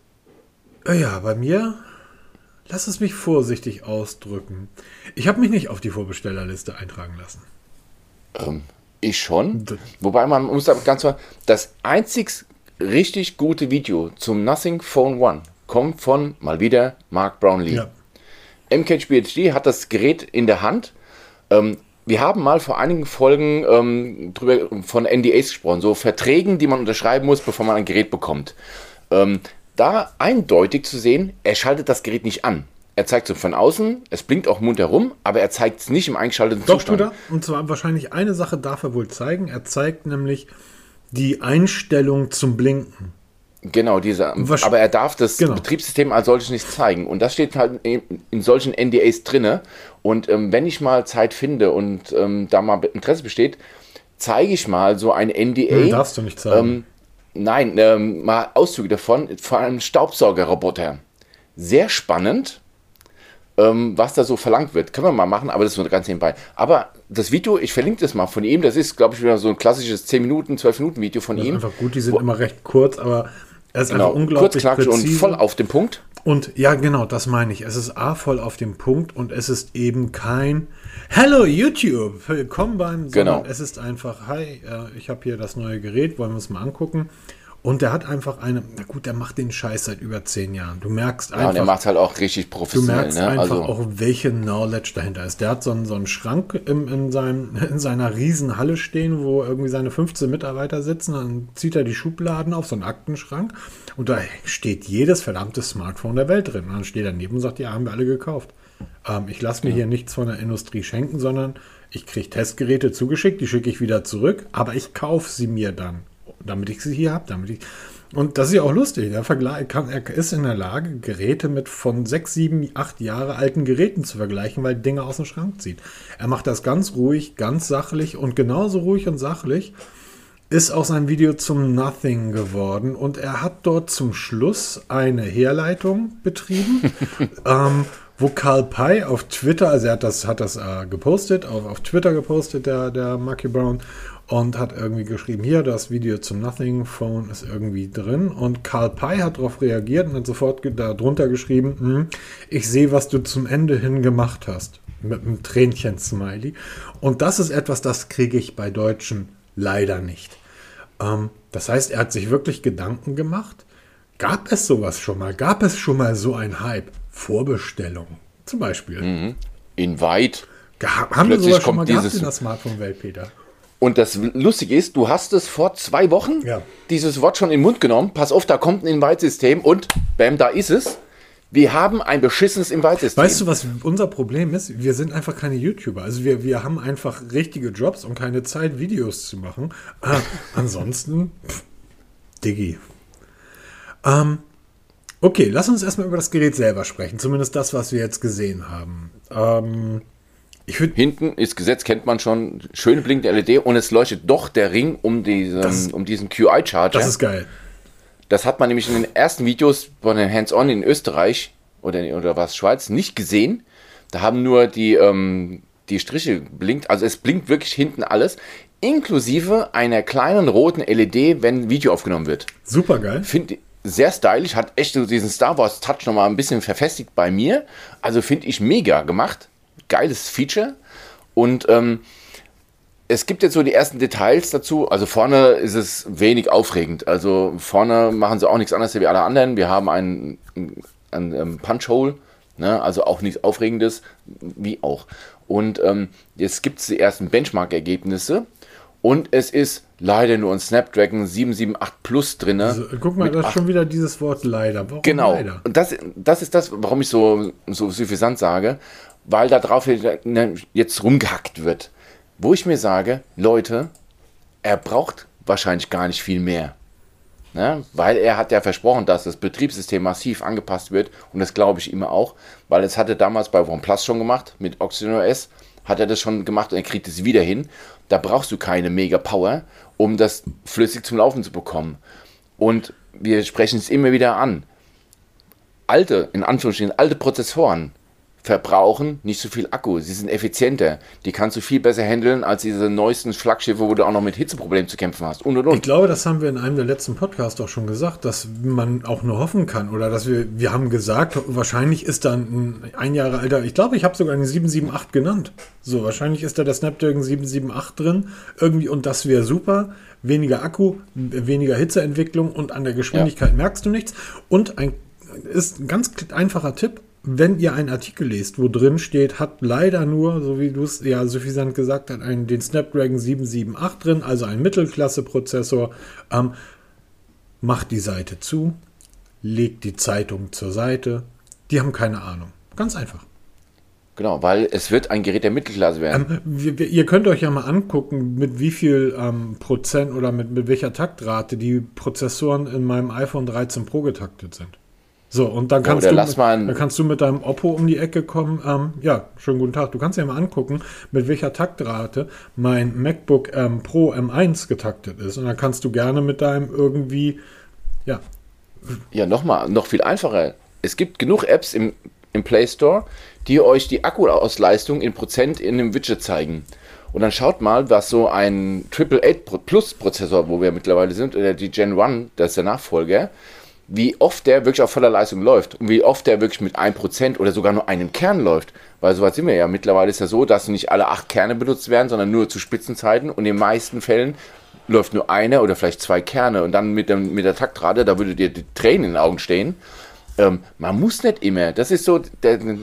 äh, ja, bei mir, lass es mich vorsichtig ausdrücken. Ich habe mich nicht auf die Vorbestellerliste eintragen lassen. Ähm, ich schon. Wobei man muss ganz klar, das einzig richtig gute Video zum Nothing Phone One kommt von mal wieder Mark Brownlee. Ja. MKHBHD hat das Gerät in der Hand. Ähm, wir haben mal vor einigen Folgen ähm, drüber von NDAs gesprochen, so Verträgen, die man unterschreiben muss, bevor man ein Gerät bekommt. Ähm, da eindeutig zu sehen, er schaltet das Gerät nicht an. Er zeigt es von außen, es blinkt auch munter rum, aber er zeigt es nicht im eingeschalteten Doch, Zustand. tut er. Und zwar wahrscheinlich eine Sache darf er wohl zeigen. Er zeigt nämlich die Einstellung zum Blinken. Genau, dieser. Wasch- aber er darf das Genau. Betriebssystem als solches nicht zeigen. Und das steht halt in, in solchen NDAs drinne. Und ähm, wenn ich mal Zeit finde und ähm, da mal Interesse besteht, zeige ich mal so ein NDA. Nee, darfst du nicht zeigen. Ähm, nein, ähm, mal Auszüge davon von einem Staubsaugerroboter. Sehr spannend, was da so verlangt wird. Können wir mal machen, aber das ist nur ganz nebenbei. Aber das Video, ich verlinke das mal von ihm. Das ist, glaube ich, wieder so ein klassisches 10 Minuten, 12 Minuten Video von Das ist ihm. einfach gut, die sind immer recht kurz, aber er ist Genau, einfach unglaublich kurz, knackig und präzise. voll auf den Punkt. Und ja, genau, das meine ich. Es ist A voll auf dem Punkt und es ist eben kein Hello YouTube, willkommen beim, sondern Genau. es ist einfach, hi, äh, ich habe hier das neue Gerät, wollen wir es mal angucken. Und der hat einfach eine, na gut, der macht den Scheiß seit über zehn Jahren. Du merkst Ja, und er einfach, macht halt auch richtig du professionell. merkst Ne? einfach Also, auch, welche Knowledge dahinter ist. Der hat so einen, so einen Schrank im, in, seinem, <laughs> in seiner riesen Halle stehen, wo irgendwie seine 15 Mitarbeiter sitzen. Dann zieht er die Schubladen auf, so einen Aktenschrank. Und da steht jedes verdammte Smartphone der Welt drin. Und dann steht er daneben und sagt, ja, haben wir alle gekauft. Ähm, ich lasse mir hier nichts von der Industrie schenken, sondern ich kriege Testgeräte zugeschickt, die schicke ich wieder zurück, aber ich kaufe sie mir dann, damit ich sie hier habe, damit ich... Und das ist ja auch lustig. Er, vergleich- kann, er ist in der Lage, Geräte mit von sechs, sieben, acht Jahre alten Geräten zu vergleichen, weil Dinge aus dem Schrank zieht. Er macht das ganz ruhig, ganz sachlich und genauso ruhig und sachlich ist auch sein Video zum Nothing geworden und er hat dort zum Schluss eine Herleitung betrieben, <laughs> ähm, wo Karl Pei auf Twitter, also er hat das, hat das äh, gepostet, auf, auf Twitter gepostet, der, der Marky Brown, und hat irgendwie geschrieben, hier, das Video zum Nothing Phone ist irgendwie drin. Und Karl Pei hat darauf reagiert und hat sofort darunter geschrieben, hm, ich sehe, was du zum Ende hin gemacht hast. Mit einem Tränchen-Smiley. Und das ist etwas, das kriege ich bei Deutschen leider nicht. Ähm, das heißt, er hat sich wirklich Gedanken gemacht. Gab es sowas schon mal? Gab es schon mal so ein Hype? Vorbestellung zum Beispiel. Invite. Ga- Haben wir Plötzlich sowas schon mal gehabt in der Smartphone-Welt, Peter? Und das Lustige ist, du hast es vor zwei Wochen, Ja. dieses Wort schon in den Mund genommen. Pass auf, da kommt ein Invite-System und bam, da ist es. Wir haben ein beschissenes Invite-System. Weißt du, was unser Problem ist? Wir sind einfach keine YouTuber. Also wir, wir haben einfach richtige Jobs und keine Zeit, Videos zu machen. Ah, ansonsten, pff, Diggi. Ähm, okay, lass uns erstmal über das Gerät selber sprechen. Zumindest das, was wir jetzt gesehen haben. Ähm, ich würde Hinten ist Gesetz, kennt man schon, schöne blinkende LED und es leuchtet doch der Ring um diesen, Das- um diesen QI-Charger. Das ist geil. Das hat man nämlich in den ersten Videos von den Hands-On in Österreich oder, oder was, Schweiz nicht gesehen. Da haben nur die, ähm, die Striche blinkt. Also es blinkt wirklich hinten alles, inklusive einer kleinen roten LED, wenn Video aufgenommen wird. Super geil. Finde sehr stylisch, hat echt so diesen Star Wars Touch nochmal ein bisschen verfestigt bei mir. Also finde ich mega gemacht. Geiles Feature. Und ähm, es gibt jetzt so die ersten Details dazu. Also vorne ist es wenig aufregend. Also vorne machen sie auch nichts anderes wie alle anderen. Wir haben einen, einen ähm, Punch-Hole, ne? also auch nichts Aufregendes, wie auch. Und ähm, jetzt gibt es die ersten Benchmark-Ergebnisse. Und es ist leider nur ein Snapdragon 778 Plus drin. Also, guck mal, da ist schon wieder dieses Wort leider. Warum Genau. leider? Und das, das ist das, warum ich so, so suffisant sage, weil da drauf jetzt rumgehackt wird. Wo ich mir sage, Leute, er braucht wahrscheinlich gar nicht viel mehr. Ne? Weil er hat ja versprochen, dass das Betriebssystem massiv angepasst wird und das glaube ich immer auch, weil es hatte damals bei OnePlus schon gemacht mit Oxygen OS, hat er das schon gemacht und er kriegt es wieder hin. Da brauchst du keine mega Power, um das flüssig zum Laufen zu bekommen. Und wir sprechen es immer wieder an. Alte, in Anführungsstrichen, alte Prozessoren verbrauchen nicht so viel Akku. Sie sind effizienter. Die kannst du viel besser handeln als diese neuesten Flaggschiffe, wo du auch noch mit Hitzeproblemen zu kämpfen hast. Und und Ich und. glaube, das haben wir in einem der letzten Podcasts auch schon gesagt, dass man auch nur hoffen kann oder dass wir, wir haben gesagt, wahrscheinlich ist dann ein ein Jahre alter, ich glaube, ich habe sogar einen 778 genannt. So, wahrscheinlich ist da der Snapdragon 778 drin irgendwie und das wäre super. Weniger Akku, weniger Hitzeentwicklung und an der Geschwindigkeit merkst du nichts. Und ein ist ein ganz einfacher Tipp, wenn ihr einen Artikel lest, wo drin steht, hat leider nur, so wie du es ja suffisant gesagt hast, einen, den Snapdragon 778 drin, also ein Mittelklasse-Prozessor, ähm, macht die Seite zu, legt die Zeitung zur Seite. Die haben keine Ahnung. Ganz einfach. Genau, weil es wird ein Gerät der Mittelklasse werden. Ähm, ihr könnt euch ja mal angucken, mit wie viel ähm, Prozent oder mit, mit welcher Taktrate die Prozessoren in meinem iPhone 13 Pro getaktet sind. So, und dann kannst, ja, du, dann kannst du mit deinem Oppo um die Ecke kommen. Ähm, ja, schönen guten Tag. Du kannst dir mal angucken, mit welcher Taktrate mein MacBook ähm, Pro M1 getaktet ist. Und dann kannst du gerne mit deinem irgendwie, ja. Ja, nochmal, noch viel einfacher. Es gibt genug Apps im, im Play Store, die euch die Akkuausleistung in Prozent in einem Widget zeigen. Und dann schaut mal, was so ein Triple 8 Plus Prozessor, wo wir mittlerweile sind, oder die Gen 1, das ist der Nachfolger, wie oft der wirklich auf voller Leistung läuft und wie oft der wirklich mit 1% oder sogar nur einem Kern läuft. Weil soweit sind wir ja. Mittlerweile ist ja so, dass nicht alle acht Kerne benutzt werden, sondern nur zu Spitzenzeiten und in den meisten Fällen läuft nur einer oder vielleicht zwei Kerne und dann mit, dem, mit der Taktrate, da würde dir die Tränen in den Augen stehen. Ähm, man muss nicht immer, das ist so, der, kann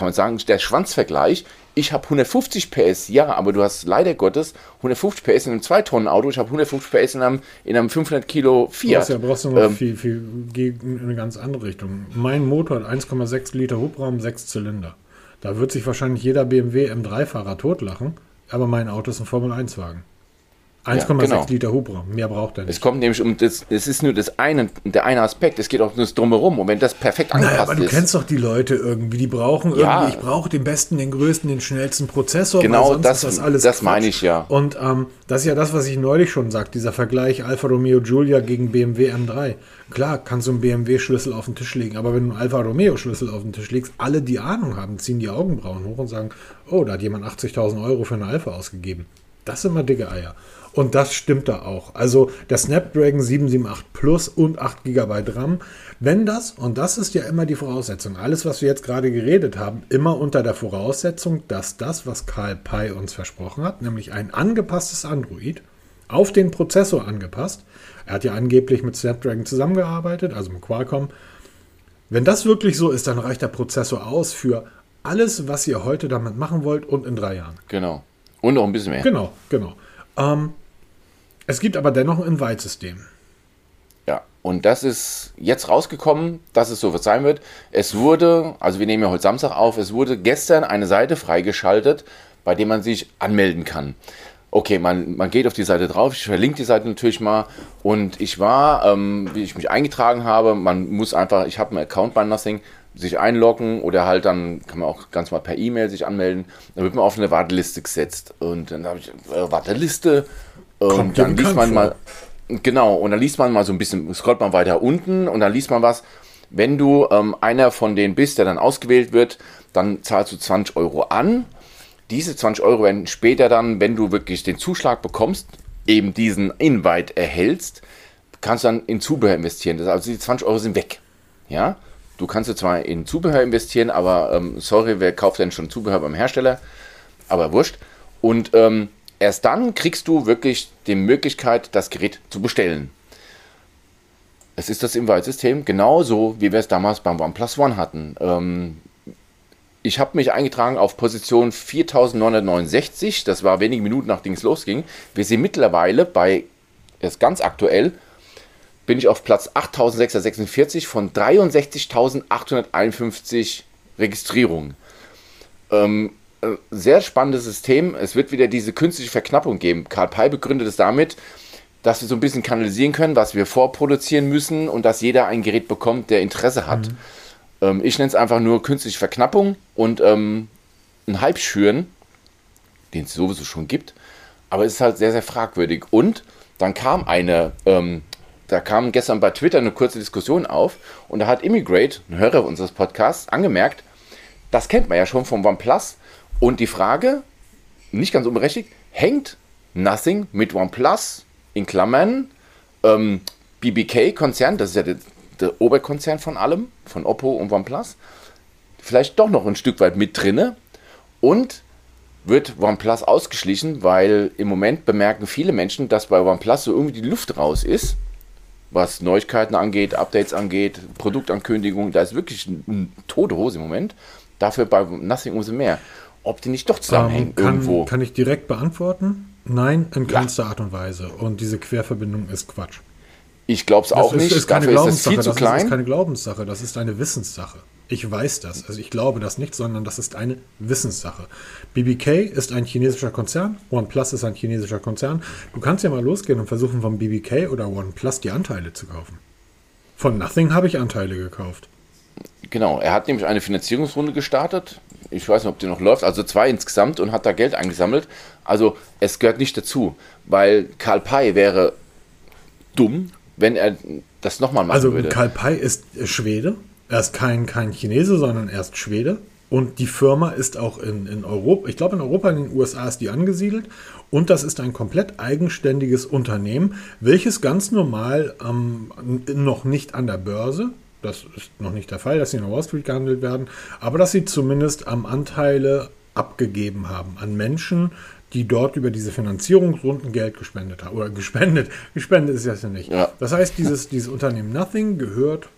man sagen, der Schwanzvergleich ich habe 150 PS, ja, aber du hast leider Gottes 150 PS in einem 2-Tonnen-Auto, ich habe 150 PS in einem, in einem 500 Kilo Fiat. Ja, brauchst du noch ähm, viel, viel gegen eine ganz andere Richtung. Mein Motor hat 1,6 Liter Hubraum, 6 Zylinder. Da wird sich wahrscheinlich jeder BMW M3-Fahrer totlachen, aber mein Auto ist ein Formel-1-Wagen. 1,6 ja, genau. Liter Hubraum, mehr braucht er nicht. Es kommt nämlich um das, es ist nur das eine, der eine Aspekt, es geht auch nur Drumherum. Und wenn das perfekt angepasst naja, aber du kennst doch die Leute irgendwie, die brauchen ja. irgendwie, ich brauche den besten, den größten, den schnellsten Prozessor. Genau, das, das alles das meine ich ja. Und ähm, das ist ja das, was ich neulich schon sagte, dieser Vergleich Alfa Romeo Giulia gegen BMW M3. Klar, kannst du einen BMW-Schlüssel auf den Tisch legen, aber wenn du einen Alfa Romeo-Schlüssel auf den Tisch legst, alle, die Ahnung haben, ziehen die Augenbrauen hoch und sagen, oh, da hat jemand 80.000 Euro für eine Alfa ausgegeben. Das sind immer dicke Eier. Und das stimmt da auch. Also der Snapdragon 778 Plus und 8 GB RAM. Wenn das, und das ist ja immer die Voraussetzung, alles, was wir jetzt gerade geredet haben, immer unter der Voraussetzung, dass das, was Karl Pei uns versprochen hat, nämlich ein angepasstes Android, auf den Prozessor angepasst. Er hat ja angeblich mit Snapdragon zusammengearbeitet, also mit Qualcomm. Wenn das wirklich so ist, dann reicht der Prozessor aus für alles, was ihr heute damit machen wollt und in drei Jahren. Genau. Und noch ein bisschen mehr. Genau, genau. Ähm, es gibt aber dennoch ein Invite-System. Ja, und das ist jetzt rausgekommen, dass es so sein wird. Es wurde, also wir nehmen ja heute Samstag auf, es wurde gestern eine Seite freigeschaltet, bei der man sich anmelden kann. Okay, man, man geht auf die Seite drauf, ich verlinke die Seite natürlich mal. Und ich war, ähm, wie ich mich eingetragen habe, man muss einfach, ich habe einen Account bei Nothing, sich einloggen oder halt dann kann man auch ganz mal per E-Mail sich anmelden. Dann wird man auf eine Warteliste gesetzt. Und dann habe ich äh, Warteliste, und dann liest man mal, genau, und dann liest man mal so ein bisschen, scrollt man weiter unten und dann liest man was. Wenn du ähm, einer von denen bist, der dann ausgewählt wird, dann zahlst du 20 Euro an. Diese 20 Euro werden später dann, wenn du wirklich den Zuschlag bekommst, eben diesen Invite erhältst, kannst du dann in Zubehör investieren. Das, also die 20 Euro sind weg. Ja, du kannst du zwar in Zubehör investieren, aber ähm, sorry, wer kauft denn schon Zubehör beim Hersteller? Aber wurscht. Und ähm, erst dann kriegst du wirklich die Möglichkeit, das Gerät zu bestellen. Es ist das Invite-System, genauso wie wir es damals beim OnePlus One hatten. Ähm, ich habe mich eingetragen auf Position 4969, das war wenige Minuten nachdem es losging. Wir sind mittlerweile bei, ist ganz aktuell, bin ich auf Platz 8646 von 63.851 Registrierungen. Ähm, äh, sehr spannendes System. Es wird wieder diese künstliche Verknappung geben. Karl Pei begründet es damit, dass wir so ein bisschen kanalisieren können, was wir vorproduzieren müssen und dass jeder ein Gerät bekommt, der Interesse hat. Mhm. Ähm, ich nenne es einfach nur künstliche Verknappung und ähm, einen Hype schüren, den es sowieso schon gibt. Aber es ist halt sehr, sehr fragwürdig. Und dann kam eine, ähm, da kam gestern bei Twitter eine kurze Diskussion auf und da hat Immigrate, ein Hörer unseres Podcasts, angemerkt, das kennt man ja schon vom OnePlus, und die Frage, nicht ganz unberechtigt, hängt Nothing mit OnePlus in Klammern ähm, BBK-Konzern, das ist ja der, der Oberkonzern von allem, von Oppo und OnePlus, vielleicht doch noch ein Stück weit mit drinne und wird OnePlus ausgeschlichen, weil im Moment bemerken viele Menschen, dass bei OnePlus so irgendwie die Luft raus ist, was Neuigkeiten angeht, Updates angeht, Produktankündigungen, da ist wirklich eine tote Hose im Moment. Dafür bei Nothing umso mehr ob die nicht doch zusammenhängen ähm, kann, irgendwo. Kann ich direkt beantworten? Nein, in keinster ja. Art und Weise. Und diese Querverbindung ist Quatsch. Ich glaube es auch ist, nicht. Ist keine Dafür ist das viel zu klein. Das ist keine Glaubenssache, das ist eine Wissenssache. Ich weiß das. Also ich glaube das nicht, sondern das ist eine Wissenssache. BBK ist ein chinesischer Konzern, OnePlus ist ein chinesischer Konzern. Du kannst ja mal losgehen und versuchen, von BBK oder OnePlus die Anteile zu kaufen. Von Nothing habe ich Anteile gekauft. Genau, er hat nämlich eine Finanzierungsrunde gestartet. Ich weiß nicht, ob die noch läuft, also zwei insgesamt und hat da Geld eingesammelt. Also es gehört nicht dazu, weil Karl Pei wäre dumm, wenn er das nochmal machen Also würde. Karl Pei ist Schwede. Er ist kein, kein Chinese, sondern er ist Schwede. Und die Firma ist auch in, in Europa, ich glaube in Europa, in den USA ist die angesiedelt. Und das ist ein komplett eigenständiges Unternehmen, welches ganz normal ähm, noch nicht an der Börse, das ist noch nicht der Fall, dass sie in der Wall Street gehandelt werden, aber dass sie zumindest am Anteile abgegeben haben an Menschen, die dort über diese Finanzierungsrunden Geld gespendet haben. Oder gespendet. <laughs> Gespendet ist das ja nicht. Ja. Das heißt, dieses, dieses Unternehmen Nothing gehört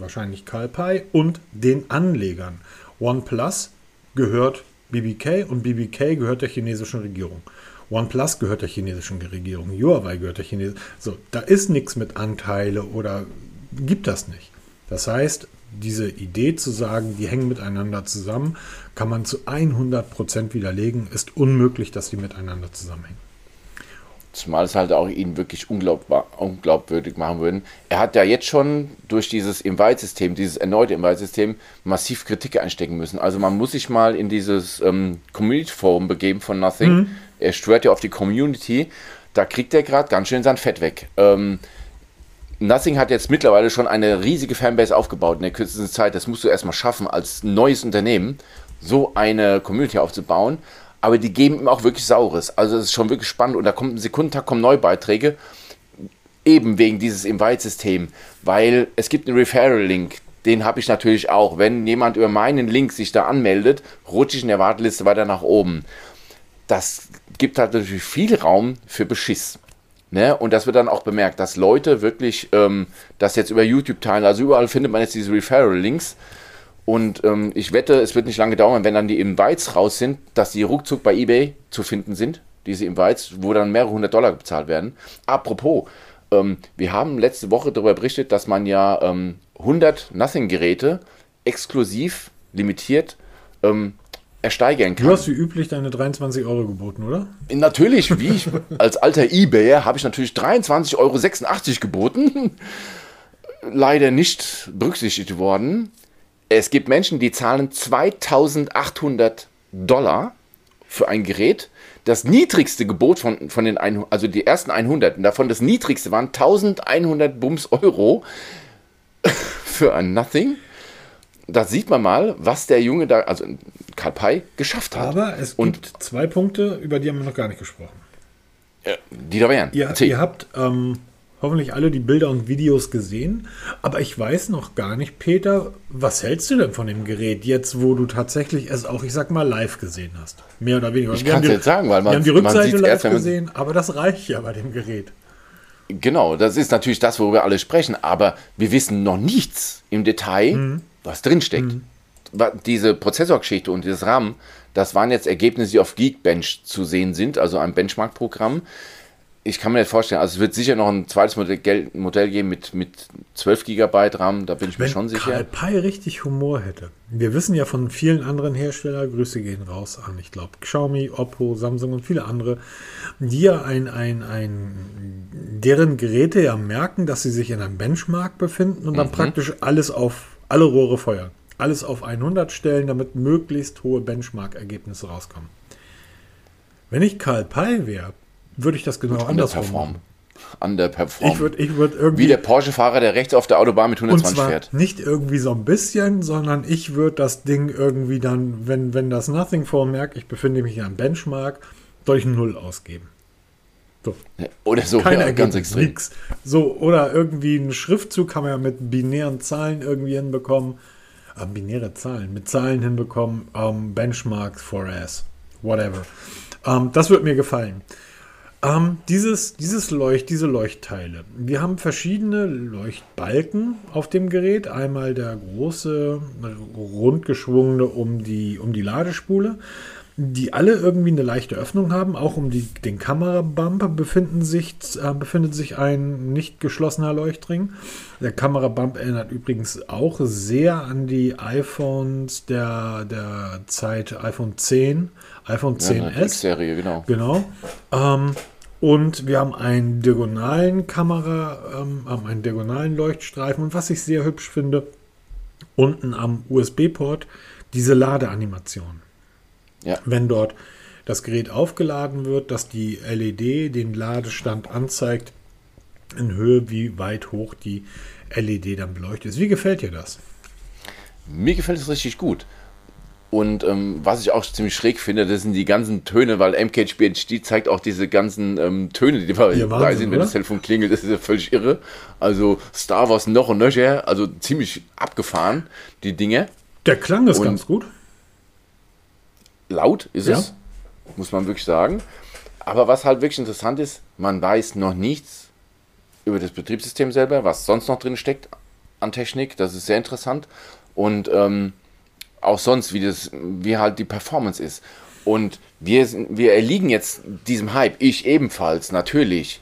wahrscheinlich Pei und den Anlegern. OnePlus gehört BBK und BBK gehört der chinesischen Regierung. OnePlus gehört der chinesischen Regierung. Huawei gehört der chinesischen. So, da ist nichts mit Anteile oder gibt das nicht. Das heißt, diese Idee zu sagen, die hängen miteinander zusammen, kann man zu 100% widerlegen. Ist unmöglich, dass die miteinander zusammenhängen. Zumal es halt auch ihn wirklich unglaubbar, unglaubwürdig machen würden. Er hat ja jetzt schon durch dieses Invite-System, dieses erneute Invite-System, massiv Kritik einstecken müssen. Also man muss sich mal in dieses ähm, Community-Forum begeben von Nothing. Er stört ja auf die Community. Da kriegt er gerade ganz schön sein Fett weg. Ähm, Nothing hat jetzt mittlerweile schon eine riesige Fanbase aufgebaut in der kürzesten Zeit. Das musst du erstmal schaffen, als neues Unternehmen so eine Community aufzubauen. Aber die geben ihm auch wirklich Saures. Also es ist schon wirklich spannend und da kommt im Sekundentag kommen neue Beiträge. Eben wegen dieses Invite-System. Weil es gibt einen Referral-Link. Den habe ich natürlich auch. Wenn jemand über meinen Link sich da anmeldet, rutsche ich in der Warteliste weiter nach oben. Das gibt halt natürlich viel Raum für Beschiss. Ne? Und das wird dann auch bemerkt, dass Leute wirklich ähm, das jetzt über YouTube teilen. Also überall findet man jetzt diese Referral-Links. Und ähm, ich wette, es wird nicht lange dauern, wenn dann die Invites raus sind, dass die ruckzuck bei eBay zu finden sind, diese Invites, wo dann mehrere hundert Dollar bezahlt werden. Apropos, ähm, wir haben letzte Woche darüber berichtet, dass man ja ähm, 100 Nothing-Geräte exklusiv, limitiert ähm, ersteigern kann. Du hast wie üblich deine 23 Euro geboten, oder? Natürlich, wie ich <laughs> als alter Ebayer habe ich natürlich 23,86 Euro geboten. <laughs> Leider nicht berücksichtigt worden. Es gibt Menschen, die zahlen 2800 Dollar für ein Gerät. Das niedrigste Gebot von, von den, ein, also die ersten 100, und davon das niedrigste waren 1100 Bums Euro <laughs> für ein Nothing. Da sieht man mal, was der Junge da, also Karl Pei, geschafft hat. Aber es Und- gibt zwei Punkte, über die haben wir noch gar nicht gesprochen. die da wären. Ihr, ihr habt ähm, hoffentlich alle die Bilder und Videos gesehen, aber ich weiß noch gar nicht, Peter, was hältst du denn von dem Gerät jetzt, wo du tatsächlich es auch, ich sag mal, live gesehen hast? Mehr oder weniger. Ich kann's die- jetzt sagen, weil man- Wir haben die Rückseite live gesehen, aber das reicht ja bei dem Gerät. Genau, das ist natürlich das, worüber alle sprechen, aber wir wissen noch nichts im Detail, Mhm. was drinsteckt. Wa- Diese Prozessorgeschichte und dieses RAM, das waren jetzt Ergebnisse, die auf Geekbench zu sehen sind, also ein Benchmark-Programm. Ich kann mir nicht vorstellen, also es wird sicher noch ein zweites Modell, Modell geben mit, mit 12 GB RAM, da bin ich mir Wenn schon Karl sicher. Pei richtig Humor hätte. Wir wissen ja von vielen anderen Herstellern, Grüße gehen raus an, ich glaube, Xiaomi, Oppo, Samsung und viele andere, die ja ein, ein, ein, deren Geräte ja merken, dass sie sich in einem Benchmark befinden und Mhm. dann praktisch alles auf alle Rohre feuern. Alles auf 100 stellen, damit möglichst hohe Benchmark-Ergebnisse rauskommen. Wenn ich Karl Pei wäre, würde ich das genau andersrum Underperform. machen. Underperform. Ich würde ich würd irgendwie Wie der Porsche-Fahrer, der rechts auf der Autobahn mit und 120 zwar fährt. nicht irgendwie so ein bisschen, sondern ich würde das Ding irgendwie dann, wenn, wenn das Nothing vormerkt, ich befinde mich am Benchmark, ich Null ausgeben. So, Oder so, kein ja, ganz extrem. nix. So, oder irgendwie ein Schriftzug kann man ja mit binären Zahlen irgendwie hinbekommen. Äh, binäre Zahlen, mit Zahlen hinbekommen. Ähm, Benchmarks for ass. Whatever. Ähm, das wird mir gefallen. Ähm, dieses, dieses Leucht, diese Leuchtteile. Wir haben verschiedene Leuchtbalken auf dem Gerät. Einmal der große, rundgeschwungene um die, um die Ladespule. Die alle irgendwie eine leichte Öffnung haben. Auch um die, den Kamerabump befinden sich, äh, befindet sich ein nicht geschlossener Leuchtring. Der Kamerabump erinnert übrigens auch sehr an die iPhones der, der Zeit iPhone 10, iPhone 10s. Ja, Serie, genau. Genau. Ähm, und wir haben einen diagonalen Kamera, ähm, haben einen diagonalen Leuchtstreifen. Und was ich sehr hübsch finde, unten am USB-Port diese Ladeanimation. Ja. Wenn dort das Gerät aufgeladen wird, dass die LED den Ladestand anzeigt in Höhe, wie weit hoch die LED dann beleuchtet ist. Wie gefällt dir das? Mir gefällt es richtig gut. Und ähm, was ich auch ziemlich schräg finde, das sind die ganzen Töne, weil MKHBHD zeigt auch diese ganzen ähm, Töne, die dabei ja, sind, wenn oder? das Telefon klingelt. Das ist ja völlig irre. Also Star Wars noch und nöcher, also ziemlich abgefahren, die Dinge. Der Klang ist und ganz gut. Laut ist ja. es, muss man wirklich sagen. Aber was halt wirklich interessant ist, man weiß noch nichts über das Betriebssystem selber, was sonst noch drin steckt an Technik. Das ist sehr interessant. Und ähm, auch sonst, wie, das, wie halt die Performance ist. Und wir, wir erliegen jetzt diesem Hype, ich ebenfalls, natürlich.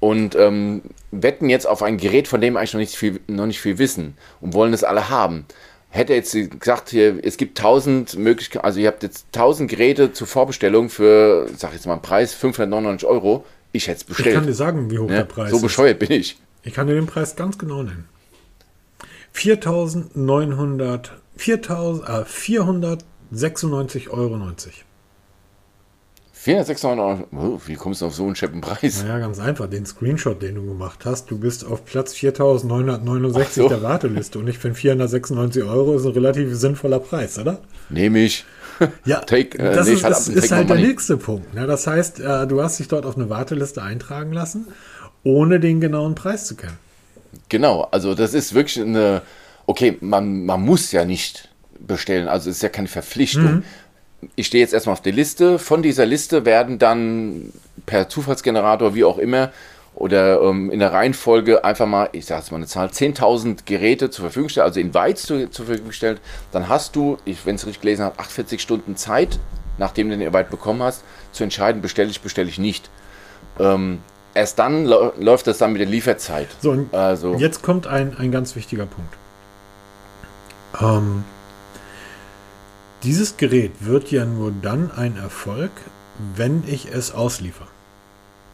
Und ähm, wetten jetzt auf ein Gerät, von dem wir eigentlich noch nicht viel, noch nicht viel wissen und wollen es alle haben. Hätte jetzt gesagt, hier, es gibt tausend Möglichkeiten, also ihr habt jetzt tausend Geräte zur Vorbestellung für, sag ich jetzt mal, einen Preis 599 Euro. Ich hätte es bestellt. Ich kann dir sagen, wie hoch ja, der Preis ist. So bescheuert bin ich. Ich kann dir den Preis ganz genau nennen. 4.900 4.000, äh, 496,90 Euro. 496 Euro. Oh, wie kommst du auf so einen scheppen Preis? Naja, ganz einfach. Den Screenshot, den du gemacht hast, du bist auf Platz 4.969 so. der Warteliste. Und ich finde 496 Euro ist ein relativ sinnvoller Preis, oder? Nehme ich. <laughs> Ja, take, äh, das nee, ist, ist, ist halt der nächste Punkt. Ne? Das heißt, äh, du hast dich dort auf eine Warteliste eintragen lassen, ohne den genauen Preis zu kennen. Genau, also das ist wirklich eine okay, man, man muss ja nicht bestellen, also ist ja keine Verpflichtung. Mhm. Ich stehe jetzt erstmal auf der Liste. Von dieser Liste werden dann per Zufallsgenerator, wie auch immer, oder ähm, in der Reihenfolge einfach mal, ich sage jetzt mal eine Zahl, 10.000 Geräte zur Verfügung gestellt, also in Bytes zu, zur Verfügung gestellt. Dann hast du, wenn es richtig gelesen habe, 48 Stunden Zeit, nachdem du den Invite bekommen hast, zu entscheiden, bestelle ich, bestelle ich nicht. Ähm, erst dann läuft das dann mit der Lieferzeit. So, also, jetzt kommt ein, ein ganz wichtiger Punkt. Ähm, dieses Gerät wird ja nur dann ein Erfolg, wenn ich es ausliefer.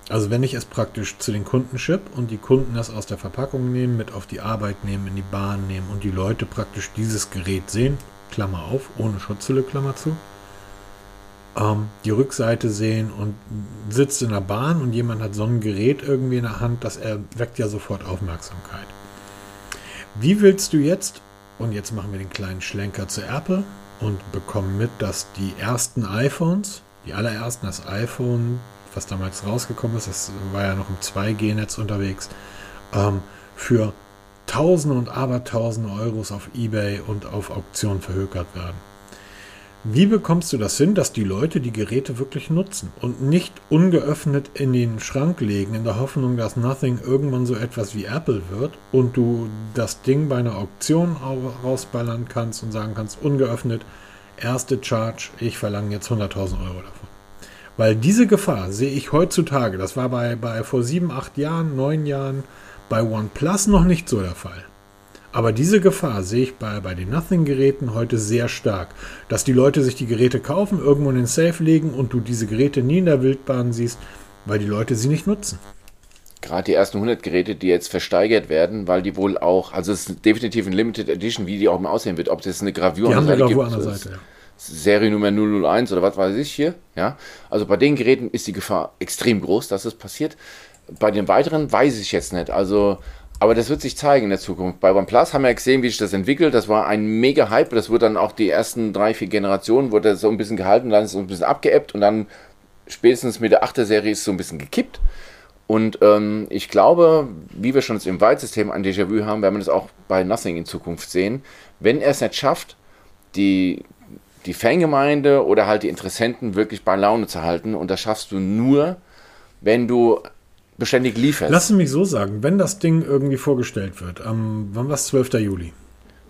Also wenn ich es praktisch zu den Kunden ship und die Kunden das aus der Verpackung nehmen, mit auf die Arbeit nehmen, in die Bahn nehmen und die Leute praktisch dieses Gerät sehen, Klammer auf, ohne Schutzhülle, Klammer zu, ähm, die Rückseite sehen und sitzt in der Bahn und jemand hat so ein Gerät irgendwie in der Hand, das erweckt ja sofort Aufmerksamkeit. Wie willst du jetzt und jetzt machen wir den kleinen Schlenker zu Apple und bekommen mit, dass die ersten iPhones, die allerersten, das iPhone, was damals rausgekommen ist, das war ja noch im 2G-Netz unterwegs, ähm, für Tausende und Abertausende Euros auf Ebay und auf Auktionen verhökert werden. Wie bekommst du das hin, dass die Leute die Geräte wirklich nutzen und nicht ungeöffnet in den Schrank legen, in der Hoffnung, dass Nothing irgendwann so etwas wie Apple wird und du das Ding bei einer Auktion rausballern kannst und sagen kannst, ungeöffnet, erste Charge, ich verlange jetzt 100.000 Euro davon. Weil diese Gefahr sehe ich heutzutage, das war bei, bei vor sieben, acht Jahren, neun Jahren bei OnePlus noch nicht so der Fall. Aber diese Gefahr sehe ich bei, bei den Nothing-Geräten heute sehr stark. Dass die Leute sich die Geräte kaufen, irgendwo in den Safe legen und du diese Geräte nie in der Wildbahn siehst, weil die Leute sie nicht nutzen. Gerade die ersten 100 Geräte, die jetzt versteigert werden, weil die wohl auch, also es ist definitiv ein Limited Edition, wie die auch mal aussehen wird, ob das eine Gravur die haben wir gibt, an der Seite, ja. Serie Nummer 001 oder was weiß ich hier, ja. Also bei den Geräten ist die Gefahr extrem groß, dass es passiert. Bei den weiteren weiß ich jetzt nicht. Also aber das wird sich zeigen in der Zukunft. Bei OnePlus haben wir gesehen, wie sich das entwickelt. Das war ein mega Hype. Das wurde dann auch die ersten drei, vier Generationen, wurde so ein bisschen gehalten, dann ist es so ein bisschen abgeebbt und dann spätestens mit der 8 Serie ist es so ein bisschen gekippt. Und ähm, ich glaube, wie wir schon im Weitsystem ein Déjà-vu haben, werden wir das auch bei Nothing in Zukunft sehen. Wenn er es nicht schafft, die, die Fangemeinde oder halt die Interessenten wirklich bei Laune zu halten, und das schaffst du nur, wenn du beständig lieferst. Lass mich so sagen, wenn das Ding irgendwie vorgestellt wird, am, wann war es, 12. Juli?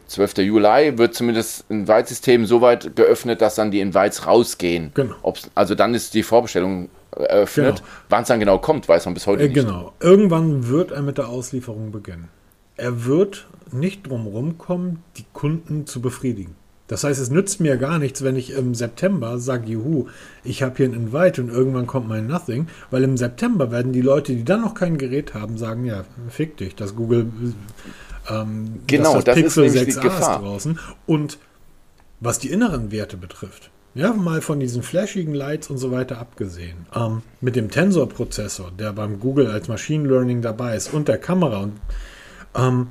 12. Juli wird zumindest ein Weitsystem so weit geöffnet, dass dann die Invites rausgehen. Genau. Ob's, also dann ist die Vorbestellung eröffnet. Genau. Wann es dann genau kommt, weiß man bis heute Äh, nicht. genau. Irgendwann wird er mit der Auslieferung beginnen. Er wird nicht drum rumkommen, die Kunden zu befriedigen. Das heißt, es nützt mir gar nichts, wenn ich im September sage, juhu, ich habe hier ein Invite und irgendwann kommt mein Nothing, weil im September werden die Leute, die dann noch kein Gerät haben, sagen, ja, fick dich, das Google, ähm, Genau, das ist nämlich die 6a Gefahr. draußen. Und was die inneren Werte betrifft, ja, mal von diesen flashigen Lights und so weiter abgesehen, ähm, mit dem Tensor-Prozessor, der beim Google als Machine Learning dabei ist und der Kamera und ähm,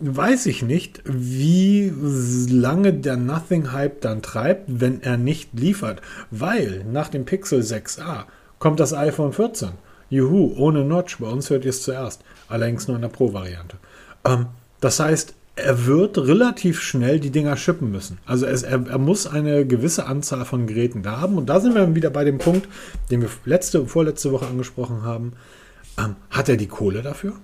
weiß ich nicht, wie lange der Nothing-Hype dann treibt, wenn er nicht liefert. Weil nach dem Pixel 6a kommt das iPhone 14. Juhu, ohne Notch. Bei uns hört ihr es zuerst. Allerdings nur in der Pro-Variante. Ähm, das heißt, er wird relativ schnell die Dinger shippen müssen. Also es, er, er muss eine gewisse Anzahl von Geräten da haben. Und da sind wir wieder bei dem Punkt, den wir letzte, vorletzte Woche angesprochen haben. Ähm, hat er die Kohle dafür?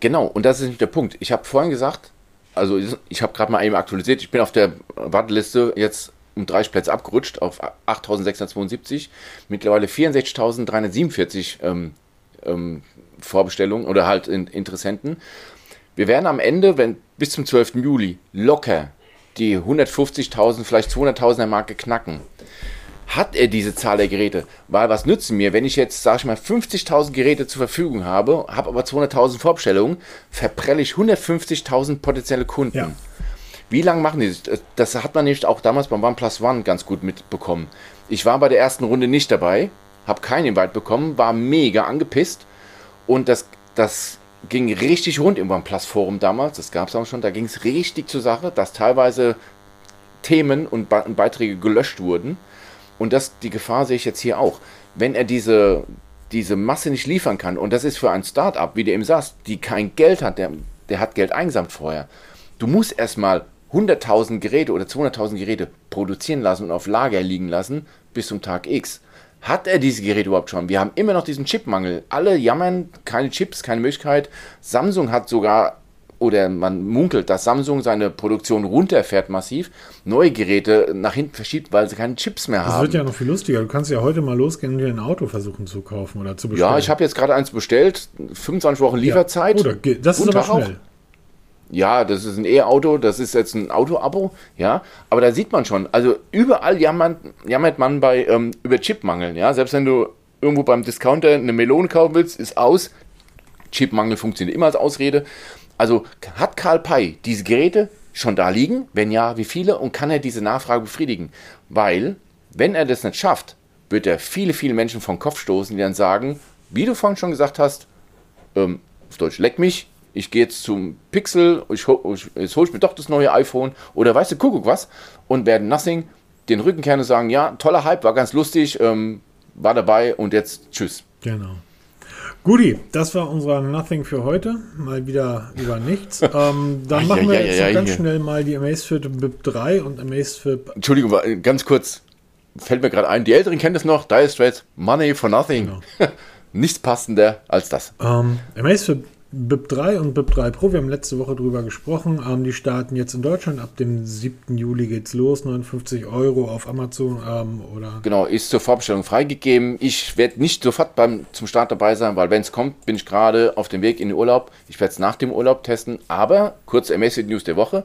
Genau, und das ist nämlich der Punkt. Ich habe vorhin gesagt, also ich habe gerade mal eben aktualisiert, ich bin auf der Warteliste jetzt um 30 Plätze abgerutscht auf 8.672, mittlerweile 64.347 ähm, ähm, Vorbestellungen oder halt in, Interessenten. Wir werden am Ende, wenn bis zum 12. Juli locker die 150.000, vielleicht 200.000er Marke knacken. Hat er diese Zahl der Geräte? Weil was nützen mir, wenn ich jetzt, sag ich mal, 50.000 Geräte zur Verfügung habe, habe aber 200.000 Vorbestellungen, verprelle ich 150.000 potenzielle Kunden. Ja. Wie lange machen die das? Das hat man nämlich auch damals beim OnePlus One ganz gut mitbekommen. Ich war bei der ersten Runde nicht dabei, habe keinen Invite bekommen, war mega angepisst und das, das ging richtig rund im OnePlus Forum damals, das gab es auch schon, da ging es richtig zur Sache, dass teilweise Themen und Beiträge gelöscht wurden. Und das, die Gefahr sehe ich jetzt hier auch. Wenn er diese, diese Masse nicht liefern kann, und das ist für ein Startup, wie du eben sagst, die kein Geld hat, der, der hat Geld eingesammelt vorher. Du musst erstmal 100.000 Geräte oder 200.000 Geräte produzieren lassen und auf Lager liegen lassen bis zum Tag X. Hat er diese Geräte überhaupt schon? Wir haben immer noch diesen Chipmangel. Alle jammern, keine Chips, keine Möglichkeit. Samsung hat sogar, oder man munkelt, dass Samsung seine Produktion runterfährt massiv, neue Geräte nach hinten verschiebt, weil sie keine Chips mehr Das haben. wird ja noch viel lustiger. Du kannst ja heute mal losgehen und dir ein Auto versuchen zu kaufen oder zu bestellen. Ja, ich habe jetzt gerade eins bestellt, 25 Wochen Lieferzeit. Oder ge- das ist aber auch. schnell. Ja, das ist ein E-Auto, das ist jetzt ein Auto-Abo, ja. Aber da sieht man schon, also überall jammert, jammert man bei ähm, über Chipmangeln, ja. Selbst wenn du irgendwo beim Discounter eine Melone kaufen willst, ist aus. Chipmangel funktioniert immer als Ausrede. Also hat Karl Pei diese Geräte schon da liegen? Wenn ja, wie viele? Und kann er diese Nachfrage befriedigen? Weil, wenn er das nicht schafft, wird er viele, viele Menschen vom Kopf stoßen, die dann sagen, wie du vorhin schon gesagt hast, ähm, auf Deutsch, leck mich, ich gehe jetzt zum Pixel, ich, ich, jetzt hol ich mir doch das neue iPhone oder weißt du, Kuckuck was und werden Nothing den Rücken kehren und sagen, ja, toller Hype, war ganz lustig, ähm, war dabei und jetzt tschüss. Genau. Guti, das war unser Nothing für heute. Mal wieder über nichts. <laughs> Ähm, dann Ai, machen wir ai, jetzt ai, ganz schnell mal die Amazfit BIP 3 und Amazfit. Entschuldigung, ganz kurz, fällt mir gerade ein, die Älteren kennen das noch, Dire Straits, Money for Nothing. <laughs> Nichts passender als das. Ähm, Amazfit BIP 3 und BIP 3 Pro, wir haben letzte Woche drüber gesprochen. Ähm, die starten jetzt in Deutschland. Ab dem 7. Juli geht's los. 59 Euro auf Amazon ähm, oder. Genau, ist zur Vorbestellung freigegeben. Ich werde nicht sofort beim, zum Start dabei sein, weil wenn es kommt, bin ich gerade auf dem Weg in den Urlaub. Ich werde es nach dem Urlaub testen. Aber kurze Amazfit News der Woche.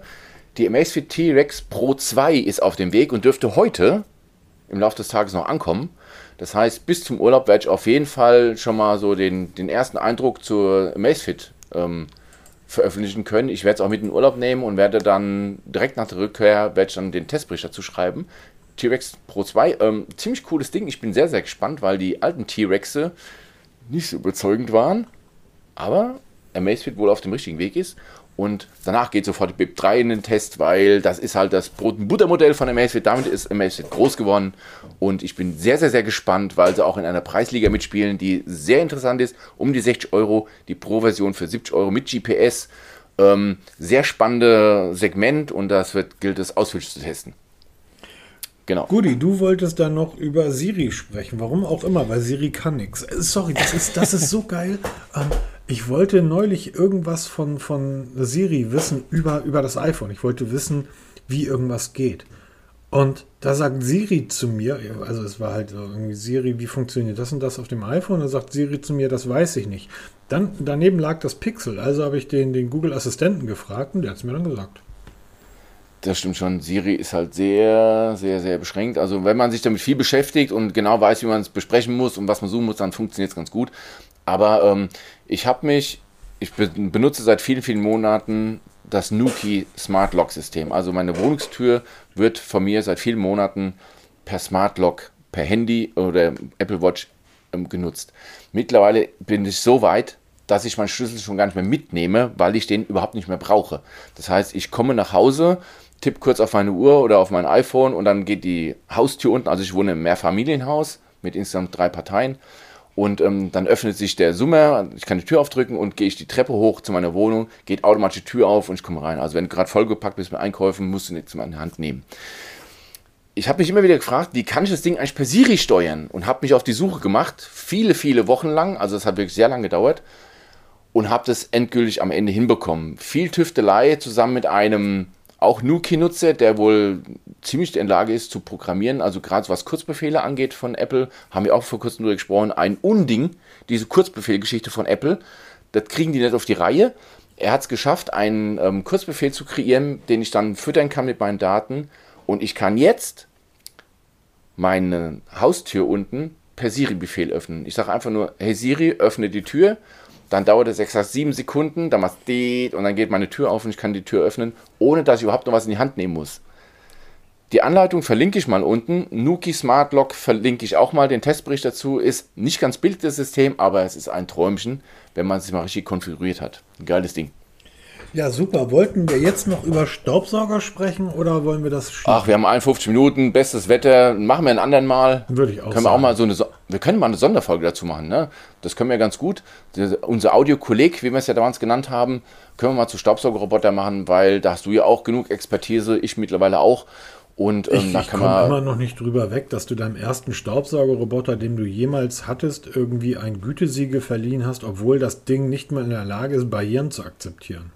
Die Amazfit T-Rex Pro 2 ist auf dem Weg und dürfte heute im Laufe des Tages noch ankommen. Das heißt, bis zum Urlaub werde ich auf jeden Fall schon mal so den, den ersten Eindruck zur Amazfit ähm, veröffentlichen können. Ich werde es auch mit in den Urlaub nehmen und werde dann direkt nach der Rückkehr werde ich dann den Testbericht dazu schreiben. T-Rex Pro 2, ähm, ziemlich cooles Ding. Ich bin sehr, sehr gespannt, weil die alten T-Rexe nicht so überzeugend waren. Aber Amazfit wohl auf dem richtigen Weg ist. Und danach geht sofort die BIP 3 in den Test, weil das ist halt das Brot- und Buttermodell von Amazfit. Damit ist Amazfit groß geworden. Und ich bin sehr, sehr, sehr gespannt, weil sie auch in einer Preisliga mitspielen, die sehr interessant ist. Um die 60 Euro, die Pro-Version für 70 Euro mit GPS. Ähm, sehr spannende Segment und das wird, gilt es ausführlich zu testen. Genau. Guti, du wolltest dann noch über Siri sprechen. Warum auch immer, weil Siri kann nichts. Sorry, das ist, das ist so geil. Ähm, Ich wollte neulich irgendwas von, von Siri wissen über, über das iPhone. Ich wollte wissen, wie irgendwas geht. Und da sagt Siri zu mir, also es war halt irgendwie Siri, wie funktioniert das und das auf dem iPhone? Da sagt Siri zu mir, das weiß ich nicht. Dann daneben lag das Pixel, also habe ich den, den Google Assistenten gefragt und der hat es mir dann gesagt. Das stimmt schon. Siri ist halt sehr, sehr, sehr beschränkt. Also wenn man sich damit viel beschäftigt und genau weiß, wie man es besprechen muss und was man suchen muss, dann funktioniert es ganz gut. Aber ähm, ich habe mich, ich benutze seit vielen, vielen Monaten das Nuki Smart Lock System. Also meine Wohnungstür wird von mir seit vielen Monaten per Smart Lock, per Handy oder Apple Watch ähm, genutzt. Mittlerweile bin ich so weit, dass ich meinen Schlüssel schon gar nicht mehr mitnehme, weil ich den überhaupt nicht mehr brauche. Das heißt, ich komme nach Hause, tippe kurz auf meine Uhr oder auf mein iPhone und dann geht die Haustür unten. Also ich wohne im Mehrfamilienhaus mit insgesamt drei Parteien. Und ähm, dann öffnet sich der Summer, ich kann die Tür aufdrücken und gehe ich die Treppe hoch zu meiner Wohnung, geht automatisch die Tür auf und ich komme rein. Also wenn du gerade vollgepackt bist mit Einkäufen, musst du nichts mehr in die Hand nehmen. Ich habe mich immer wieder gefragt, wie kann ich das Ding eigentlich per Siri steuern? Und habe mich auf die Suche gemacht, viele, viele Wochen lang, also es hat wirklich sehr lange gedauert, und habe das endgültig am Ende hinbekommen. Viel Tüftelei zusammen mit einem auch Nuki-Nutzer, der wohl ziemlich in Lage ist zu programmieren, also gerade was Kurzbefehle angeht von Apple, haben wir auch vor kurzem darüber gesprochen, ein Unding, diese Kurzbefehlgeschichte von Apple, das kriegen die nicht auf die Reihe. Er hat es geschafft, einen ähm, Kurzbefehl zu kreieren, den ich dann füttern kann mit meinen Daten und ich kann jetzt meine Haustür unten per Siri-Befehl öffnen. Ich sage einfach nur, hey Siri, öffne die Tür dann dauert es exakt sieben Sekunden, dann macht es und dann geht meine Tür auf und ich kann die Tür öffnen, ohne dass ich überhaupt noch was in die Hand nehmen muss. Die Anleitung verlinke ich mal unten. Nuki Smart Lock verlinke ich auch mal. Den Testbericht dazu ist nicht ganz billig das System, aber es ist ein Träumchen, wenn man es mal richtig konfiguriert hat. Ein geiles Ding. Ja, super. Wollten wir jetzt noch über Staubsauger sprechen oder wollen wir das schieben? Ach, wir haben 51 Minuten, bestes Wetter. Machen wir einen anderen Mal. Würde ich auch können sagen. Wir auch mal so eine so wir können mal eine Sonderfolge dazu machen. Ne? Das können wir ganz gut. Das, unser Audiokolleg, wie wir es ja damals genannt haben, können wir mal zu Staubsaugerroboter machen, weil da hast du ja auch genug Expertise, ich mittlerweile auch. Und ähm, ich, ich komme immer noch nicht drüber weg, dass du deinem ersten Staubsaugerroboter, den du jemals hattest, irgendwie ein Gütesiegel verliehen hast, obwohl das Ding nicht mal in der Lage ist, Barrieren zu akzeptieren.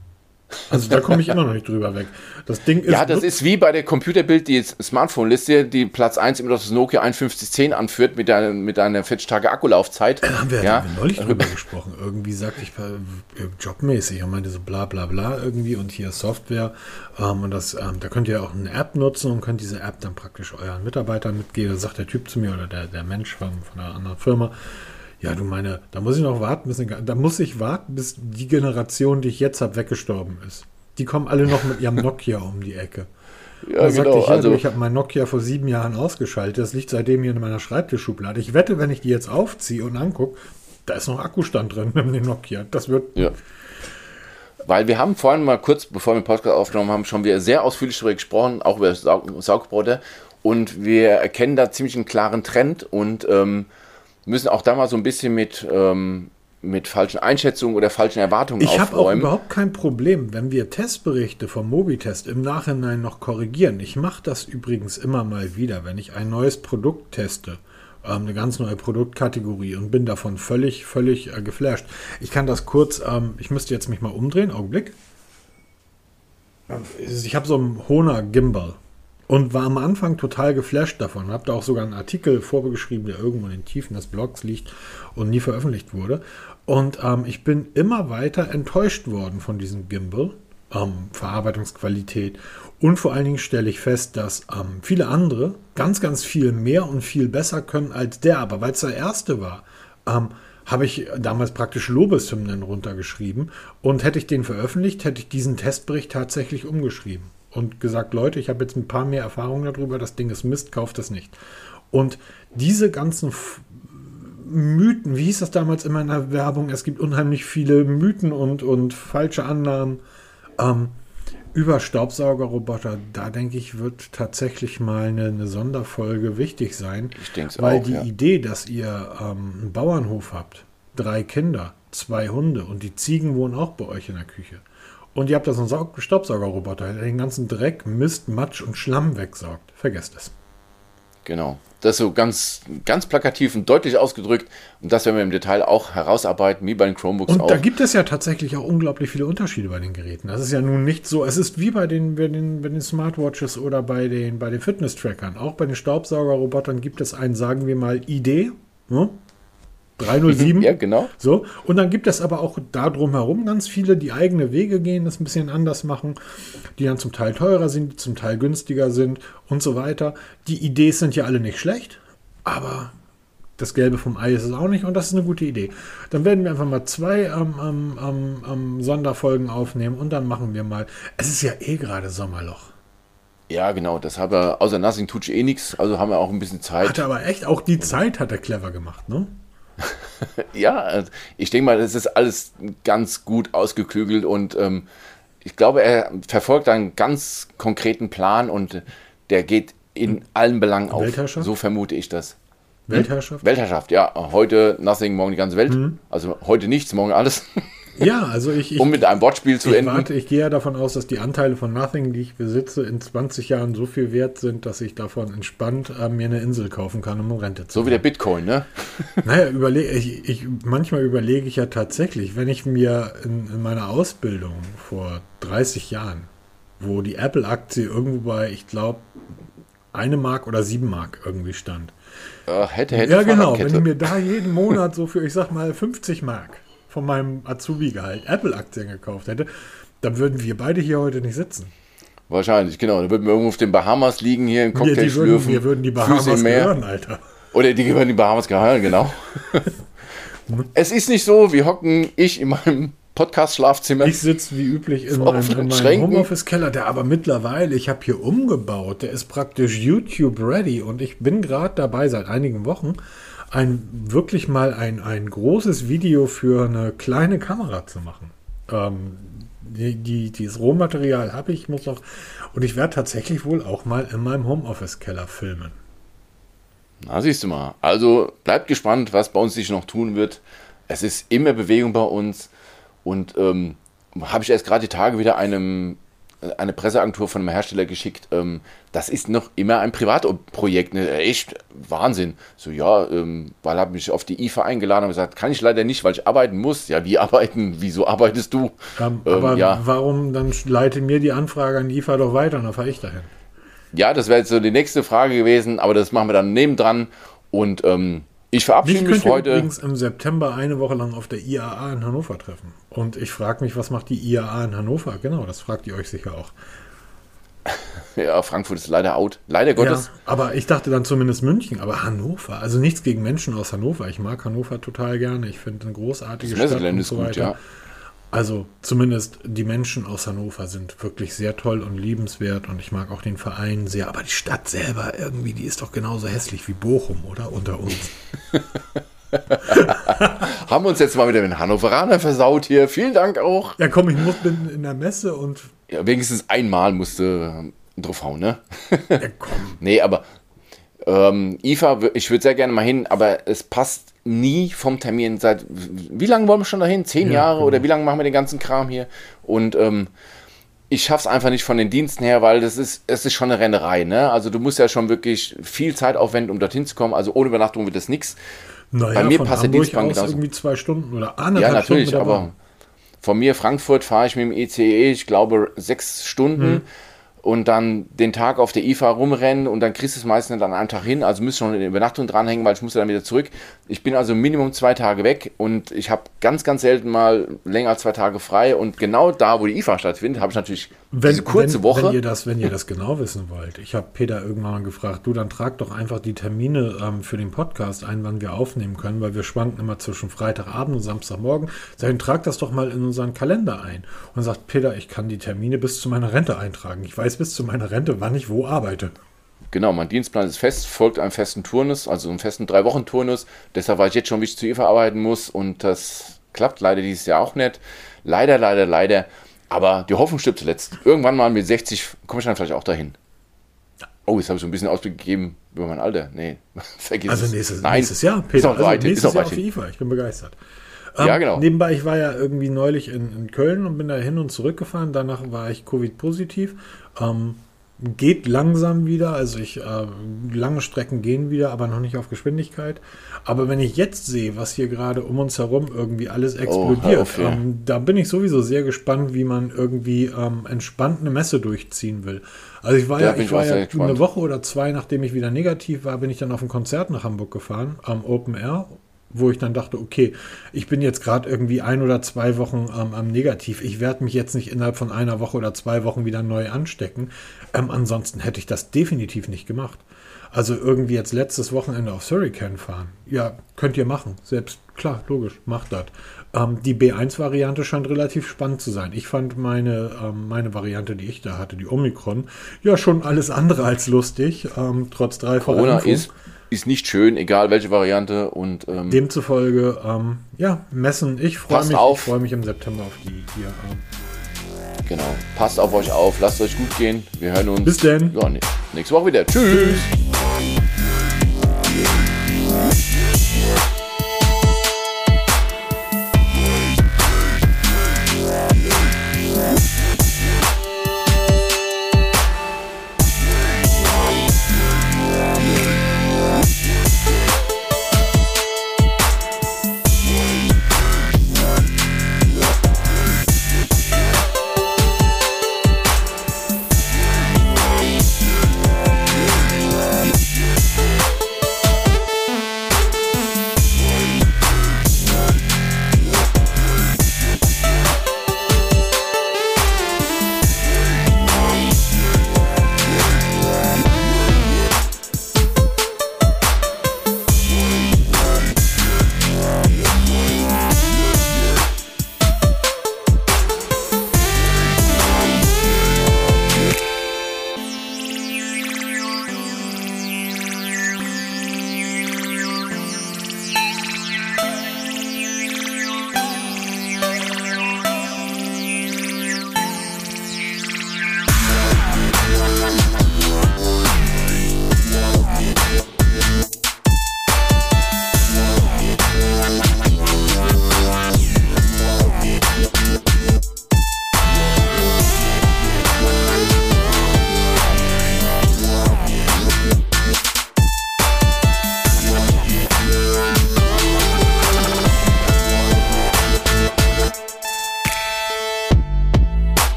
Also da komme ich immer noch nicht drüber weg. Das Ding ist. Ja, das ist wie bei der Computerbild, die Smartphone-Liste, die Platz 1 immer noch das Nokia 5110 anführt mit, der, mit einer 40 Tage Akkulaufzeit. Da haben wir, ja. haben wir neulich drüber gesprochen. Irgendwie sagte ich äh, jobmäßig, er meinte so bla bla bla irgendwie und hier Software. Ähm, und das, ähm, da könnt ihr auch eine App nutzen und könnt diese App dann praktisch euren Mitarbeitern mitgeben. Da sagt der Typ zu mir oder der, der Mensch von, von einer anderen Firma ja, du meine, da muss ich noch warten, bis, da muss ich warten, bis die Generation, die ich jetzt habe, weggestorben ist. Die kommen alle noch mit ihrem <laughs> Nokia um die Ecke. Ja, da genau. ich, ja, also, ich habe mein Nokia vor sieben Jahren ausgeschaltet. Das liegt seitdem hier in meiner Schreibtischschublade. Ich wette, wenn ich die jetzt aufziehe und angucke, da ist noch Akkustand drin <laughs> mit dem Nokia. Das wird. Ja. Weil wir haben vorhin mal kurz, bevor wir den Podcast aufgenommen haben, schon wieder sehr ausführlich darüber gesprochen, auch über Saug Saugbrote. Und wir erkennen da ziemlich einen klaren Trend und ähm, müssen auch da mal so ein bisschen mit, ähm, mit falschen Einschätzungen oder falschen Erwartungen ich aufräumen. Ich habe auch überhaupt kein Problem, wenn wir Testberichte vom Mobitest im Nachhinein noch korrigieren. Ich mache das übrigens immer mal wieder, wenn ich ein neues Produkt teste ähm, eine ganz neue Produktkategorie und bin davon völlig, völlig äh, geflasht. Ich kann das kurz, ähm, ich müsste jetzt mich mal umdrehen, Augenblick. Ich habe so einen Hona Gimbal. Und war am Anfang total geflasht davon. Hab da auch sogar einen Artikel vorgeschrieben, der irgendwo in den Tiefen des Blogs liegt und nie veröffentlicht wurde. Und ähm, ich bin immer weiter enttäuscht worden von diesem Gimbal. Ähm, Verarbeitungsqualität. Und vor allen Dingen stelle ich fest, dass ähm, viele andere ganz, ganz viel mehr und viel besser können als der. Aber weil es der erste war, ähm, habe ich damals praktisch Lobeshymnen runtergeschrieben. Und hätte ich den veröffentlicht, hätte ich diesen Testbericht tatsächlich umgeschrieben und gesagt, Leute, ich habe jetzt ein paar mehr Erfahrungen darüber, das Ding ist Mist, kauft es nicht. Und diese ganzen F Mythen, wie hieß das damals immer in der Werbung, es gibt unheimlich viele Mythen und, und falsche Annahmen ähm, über Staubsaugerroboter. Da denke ich, wird tatsächlich mal eine, eine Sonderfolge wichtig sein. Ich denke es Weil auch, die ja. Idee, dass ihr ähm, einen Bauernhof habt, drei Kinder, zwei Hunde und die Ziegen wohnen auch bei euch in der Küche und ihr habt da so einen Staubsaugerroboter, der den ganzen Dreck, Mist, Matsch und Schlamm wegsaugt. Vergesst es. Genau. Das so ganz, ganz plakativ und deutlich ausgedrückt. Und das werden wir im Detail auch herausarbeiten, wie bei den Chromebooks Und auch. da gibt es ja tatsächlich auch unglaublich viele Unterschiede bei den Geräten. Das ist ja nun nicht so, es ist wie bei den, bei den, bei den Smartwatches oder bei den, bei den Fitness-Trackern. Auch bei den Staubsaugerrobotern gibt es einen, sagen wir mal, ID. Ne? 307. ja, genau. So, und dann gibt es aber auch da drumherum ganz viele, die eigene Wege gehen, das ein bisschen anders machen, die dann zum Teil teurer sind, die zum Teil günstiger sind und so weiter. Die Ideen sind ja alle nicht schlecht, aber das Gelbe vom Ei ist es auch nicht und das ist eine gute Idee. Dann werden wir einfach mal zwei ähm, ähm, ähm, ähm, Sonderfolgen aufnehmen und dann machen wir mal. Es ist ja eh gerade Sommerloch. Ja, genau. Das haben wir, außer Nothing tut eh nichts, also haben wir auch ein bisschen Zeit. Hat er aber echt, auch die Zeit hat er clever gemacht, ne? <laughs> Ja, ich denke mal, das ist alles ganz gut ausgeklügelt und ähm, ich glaube, er verfolgt einen ganz konkreten Plan und der geht in allen Belangen auf. Weltherrschaft? So vermute ich das. Weltherrschaft? Weltherrschaft, ja. Heute nothing, morgen die ganze Welt. Mhm. Also heute nichts, morgen alles. Ja, also ich, ich, um mit einem Wortspiel zu ich enden. warte, ich gehe ja davon aus, dass die Anteile von Nothing, die ich besitze, in 20 Jahren so viel wert sind, dass ich davon entspannt äh, mir eine Insel kaufen kann, um Rente zu So wie der Bitcoin, ne? <laughs> Naja, überlege ich, ich, manchmal überlege ich ja tatsächlich, wenn ich mir in, in meiner Ausbildung vor 30 Jahren, wo die Apple-Aktie irgendwo bei, ich glaube, eine Mark oder sieben Mark irgendwie stand. Äh, hätte, hätte Ja, genau, wenn ich mir da jeden Monat so für, ich sag mal, 50 Mark von meinem Azubi-Gehalt Apple-Aktien gekauft hätte, dann würden wir beide hier heute nicht sitzen. Wahrscheinlich, genau. Da würden wir irgendwo auf den Bahamas liegen, hier in Wir, Cocktail die würden, wir würden die Bahamas im gehören, Alter. Oder die würden die Bahamas gehören, genau. <laughs> es ist nicht so, wir hocken ich in meinem Podcast-Schlafzimmer. Ich sitze wie üblich in meinem, in meinem. Homeoffice-Keller, der aber mittlerweile, ich habe hier umgebaut, der ist praktisch YouTube-ready und ich bin gerade dabei, seit einigen Wochen, ein wirklich mal ein, ein großes Video für eine kleine Kamera zu machen. Ähm, die, die, dieses Rohmaterial habe ich, muss noch, und ich werde tatsächlich wohl auch mal in meinem Homeoffice-Keller filmen. Na, siehst du mal. Also bleibt gespannt, was bei uns sich noch tun wird. Es ist immer Bewegung bei uns. Und ähm, habe ich erst gerade die Tage wieder einem, eine Presseagentur von einem Hersteller geschickt. Ähm, das ist noch immer ein Privatprojekt. Ne? Echt Wahnsinn. So, ja, ähm, weil habe mich auf die IFA eingeladen und gesagt, kann ich leider nicht, weil ich arbeiten muss. Ja, wie <laughs> arbeiten? Wieso arbeitest du? Ähm, Ähm, aber ja. warum dann leite mir die Anfrage an die IFA doch weiter und dann fahre ich dahin? Ja, das wäre jetzt so die nächste Frage gewesen, aber das machen wir dann nebendran. Und ähm, ich verabschiede Mich mich heute. übrigens im September eine Woche lang auf der IAA in Hannover treffen. Und ich frage mich, was macht die IAA in Hannover? Genau, das fragt ihr euch sicher auch. <laughs> Ja, Frankfurt ist leider out. Leider Gottes. Ja, aber ich dachte dann zumindest München, aber Hannover. Also nichts gegen Menschen aus Hannover. Ich mag Hannover total gerne. Ich finde eine großartige Das Stadt Messegelände und ist so gut, weiter. ja. Also zumindest die Menschen aus Hannover sind wirklich sehr toll und liebenswert und ich mag auch den Verein sehr. Aber die Stadt selber irgendwie, die ist doch genauso hässlich wie Bochum, oder? Unter uns. <laughs> Haben uns jetzt mal wieder mit den Hannoveraner versaut hier. Vielen Dank auch. Ja, komm, ich muss bin in der Messe und Ja, wenigstens einmal musste äh, drauf hauen, ne? ja, komm. <laughs> nee, aber ähm, IFA, ich würde sehr gerne mal hin, aber es passt nie vom Termin. Seit wie lange wollen wir schon dahin? Zehn Ja, Jahre genau. oder wie lange machen wir den ganzen Kram hier? Und ähm, ich schaff's einfach nicht von den Diensten her, weil das ist, es ist schon eine Rennerei, ne? Also du musst ja schon wirklich viel Zeit aufwenden, um dorthin zu kommen. Also ohne Übernachtung wird das nichts. Naja, Bei mir passt der Dienstplan aus genauso. irgendwie zwei Stunden oder Ja, anderthalb natürlich, Stunden aber von mir Frankfurt fahre ich mit dem ICE, ich glaube, sechs Stunden Mhm. Und dann den Tag auf der IFA rumrennen und dann kriegst du es meistens an einem Tag hin, also müsst schon eine Übernachtung dranhängen, weil ich muss dann wieder zurück. Ich bin also Minimum zwei Tage weg und ich habe ganz, ganz selten mal länger als zwei Tage frei und genau da, wo die IFA stattfindet, habe ich natürlich Wenn, diese kurze wenn, Woche. Wenn ihr, das, wenn ihr das genau wissen wollt. Ich habe Peter irgendwann mal gefragt, du, dann trag doch einfach die Termine ähm, für den Podcast ein, wann wir aufnehmen können, weil wir schwanken immer zwischen Freitagabend und Samstagmorgen. Sag ich, trag das doch mal in unseren Kalender ein. Und sagt Peter, ich kann die Termine bis zu meiner Rente eintragen. Ich weiß bis zu meiner Rente, wann ich wo arbeite. Genau, mein Dienstplan ist fest, folgt einem festen Turnus, also einem festen Drei-Wochen-Turnus. Deshalb weiß ich jetzt schon, wie ich zu IFA arbeiten muss und das klappt leider dieses Jahr auch nicht. Leider, leider, leider. Aber die Hoffnung stirbt zuletzt. Irgendwann mal mit 60 komme ich dann vielleicht auch dahin. Oh, jetzt habe ich so ein bisschen Ausblick gegeben über mein Alter. Nee, <laughs> vergiss Also es. nächstes, Nein, nächstes Jahr, Ist Peter. auch Also weit, hin, ist nächstes auch Jahr weit auf die. IFA. Ich bin begeistert. Ja, Ähm, genau. Nebenbei, ich war ja irgendwie neulich in, in Köln und bin da hin und zurück gefahren. Danach war ich Covid-positiv. Ähm, geht langsam wieder. Also ich, äh, lange Strecken gehen wieder, aber noch nicht auf Geschwindigkeit. Aber wenn ich jetzt sehe, was hier gerade um uns herum irgendwie alles Oh, explodiert, auf, ja. ähm, da bin ich sowieso sehr gespannt, wie man irgendwie ähm, entspannt eine Messe durchziehen will. Also ich war ja, bin ich ich war ja eine Woche oder zwei, nachdem ich wieder negativ war, bin ich dann auf ein Konzert nach Hamburg gefahren, am Open Air, wo ich dann dachte, okay, ich bin jetzt gerade irgendwie ein oder zwei Wochen ähm, am Negativ. Ich werde mich jetzt nicht innerhalb von einer Woche oder zwei Wochen wieder neu anstecken. Ähm, ansonsten hätte ich das definitiv nicht gemacht. Also irgendwie jetzt letztes Wochenende auf Hurricane fahren. Ja, könnt ihr machen. Selbst, klar, logisch, macht das. Ähm, die B1-Variante scheint relativ spannend zu sein. Ich fand meine, ähm, meine Variante, die ich da hatte, die Omikron, ja schon alles andere als lustig. Ähm, trotz dreifacher Corona Impfung. ist, ist nicht schön, egal welche Variante. Und ähm, demzufolge, ähm, ja, messen. Ich freue mich. Auf. Ich freue mich im September auf die hier. Ähm, genau. Passt auf euch auf. Lasst euch gut gehen. Wir hören uns. Bis denn. Ja, ne, nächste Woche wieder. Tschüss. Tschüss.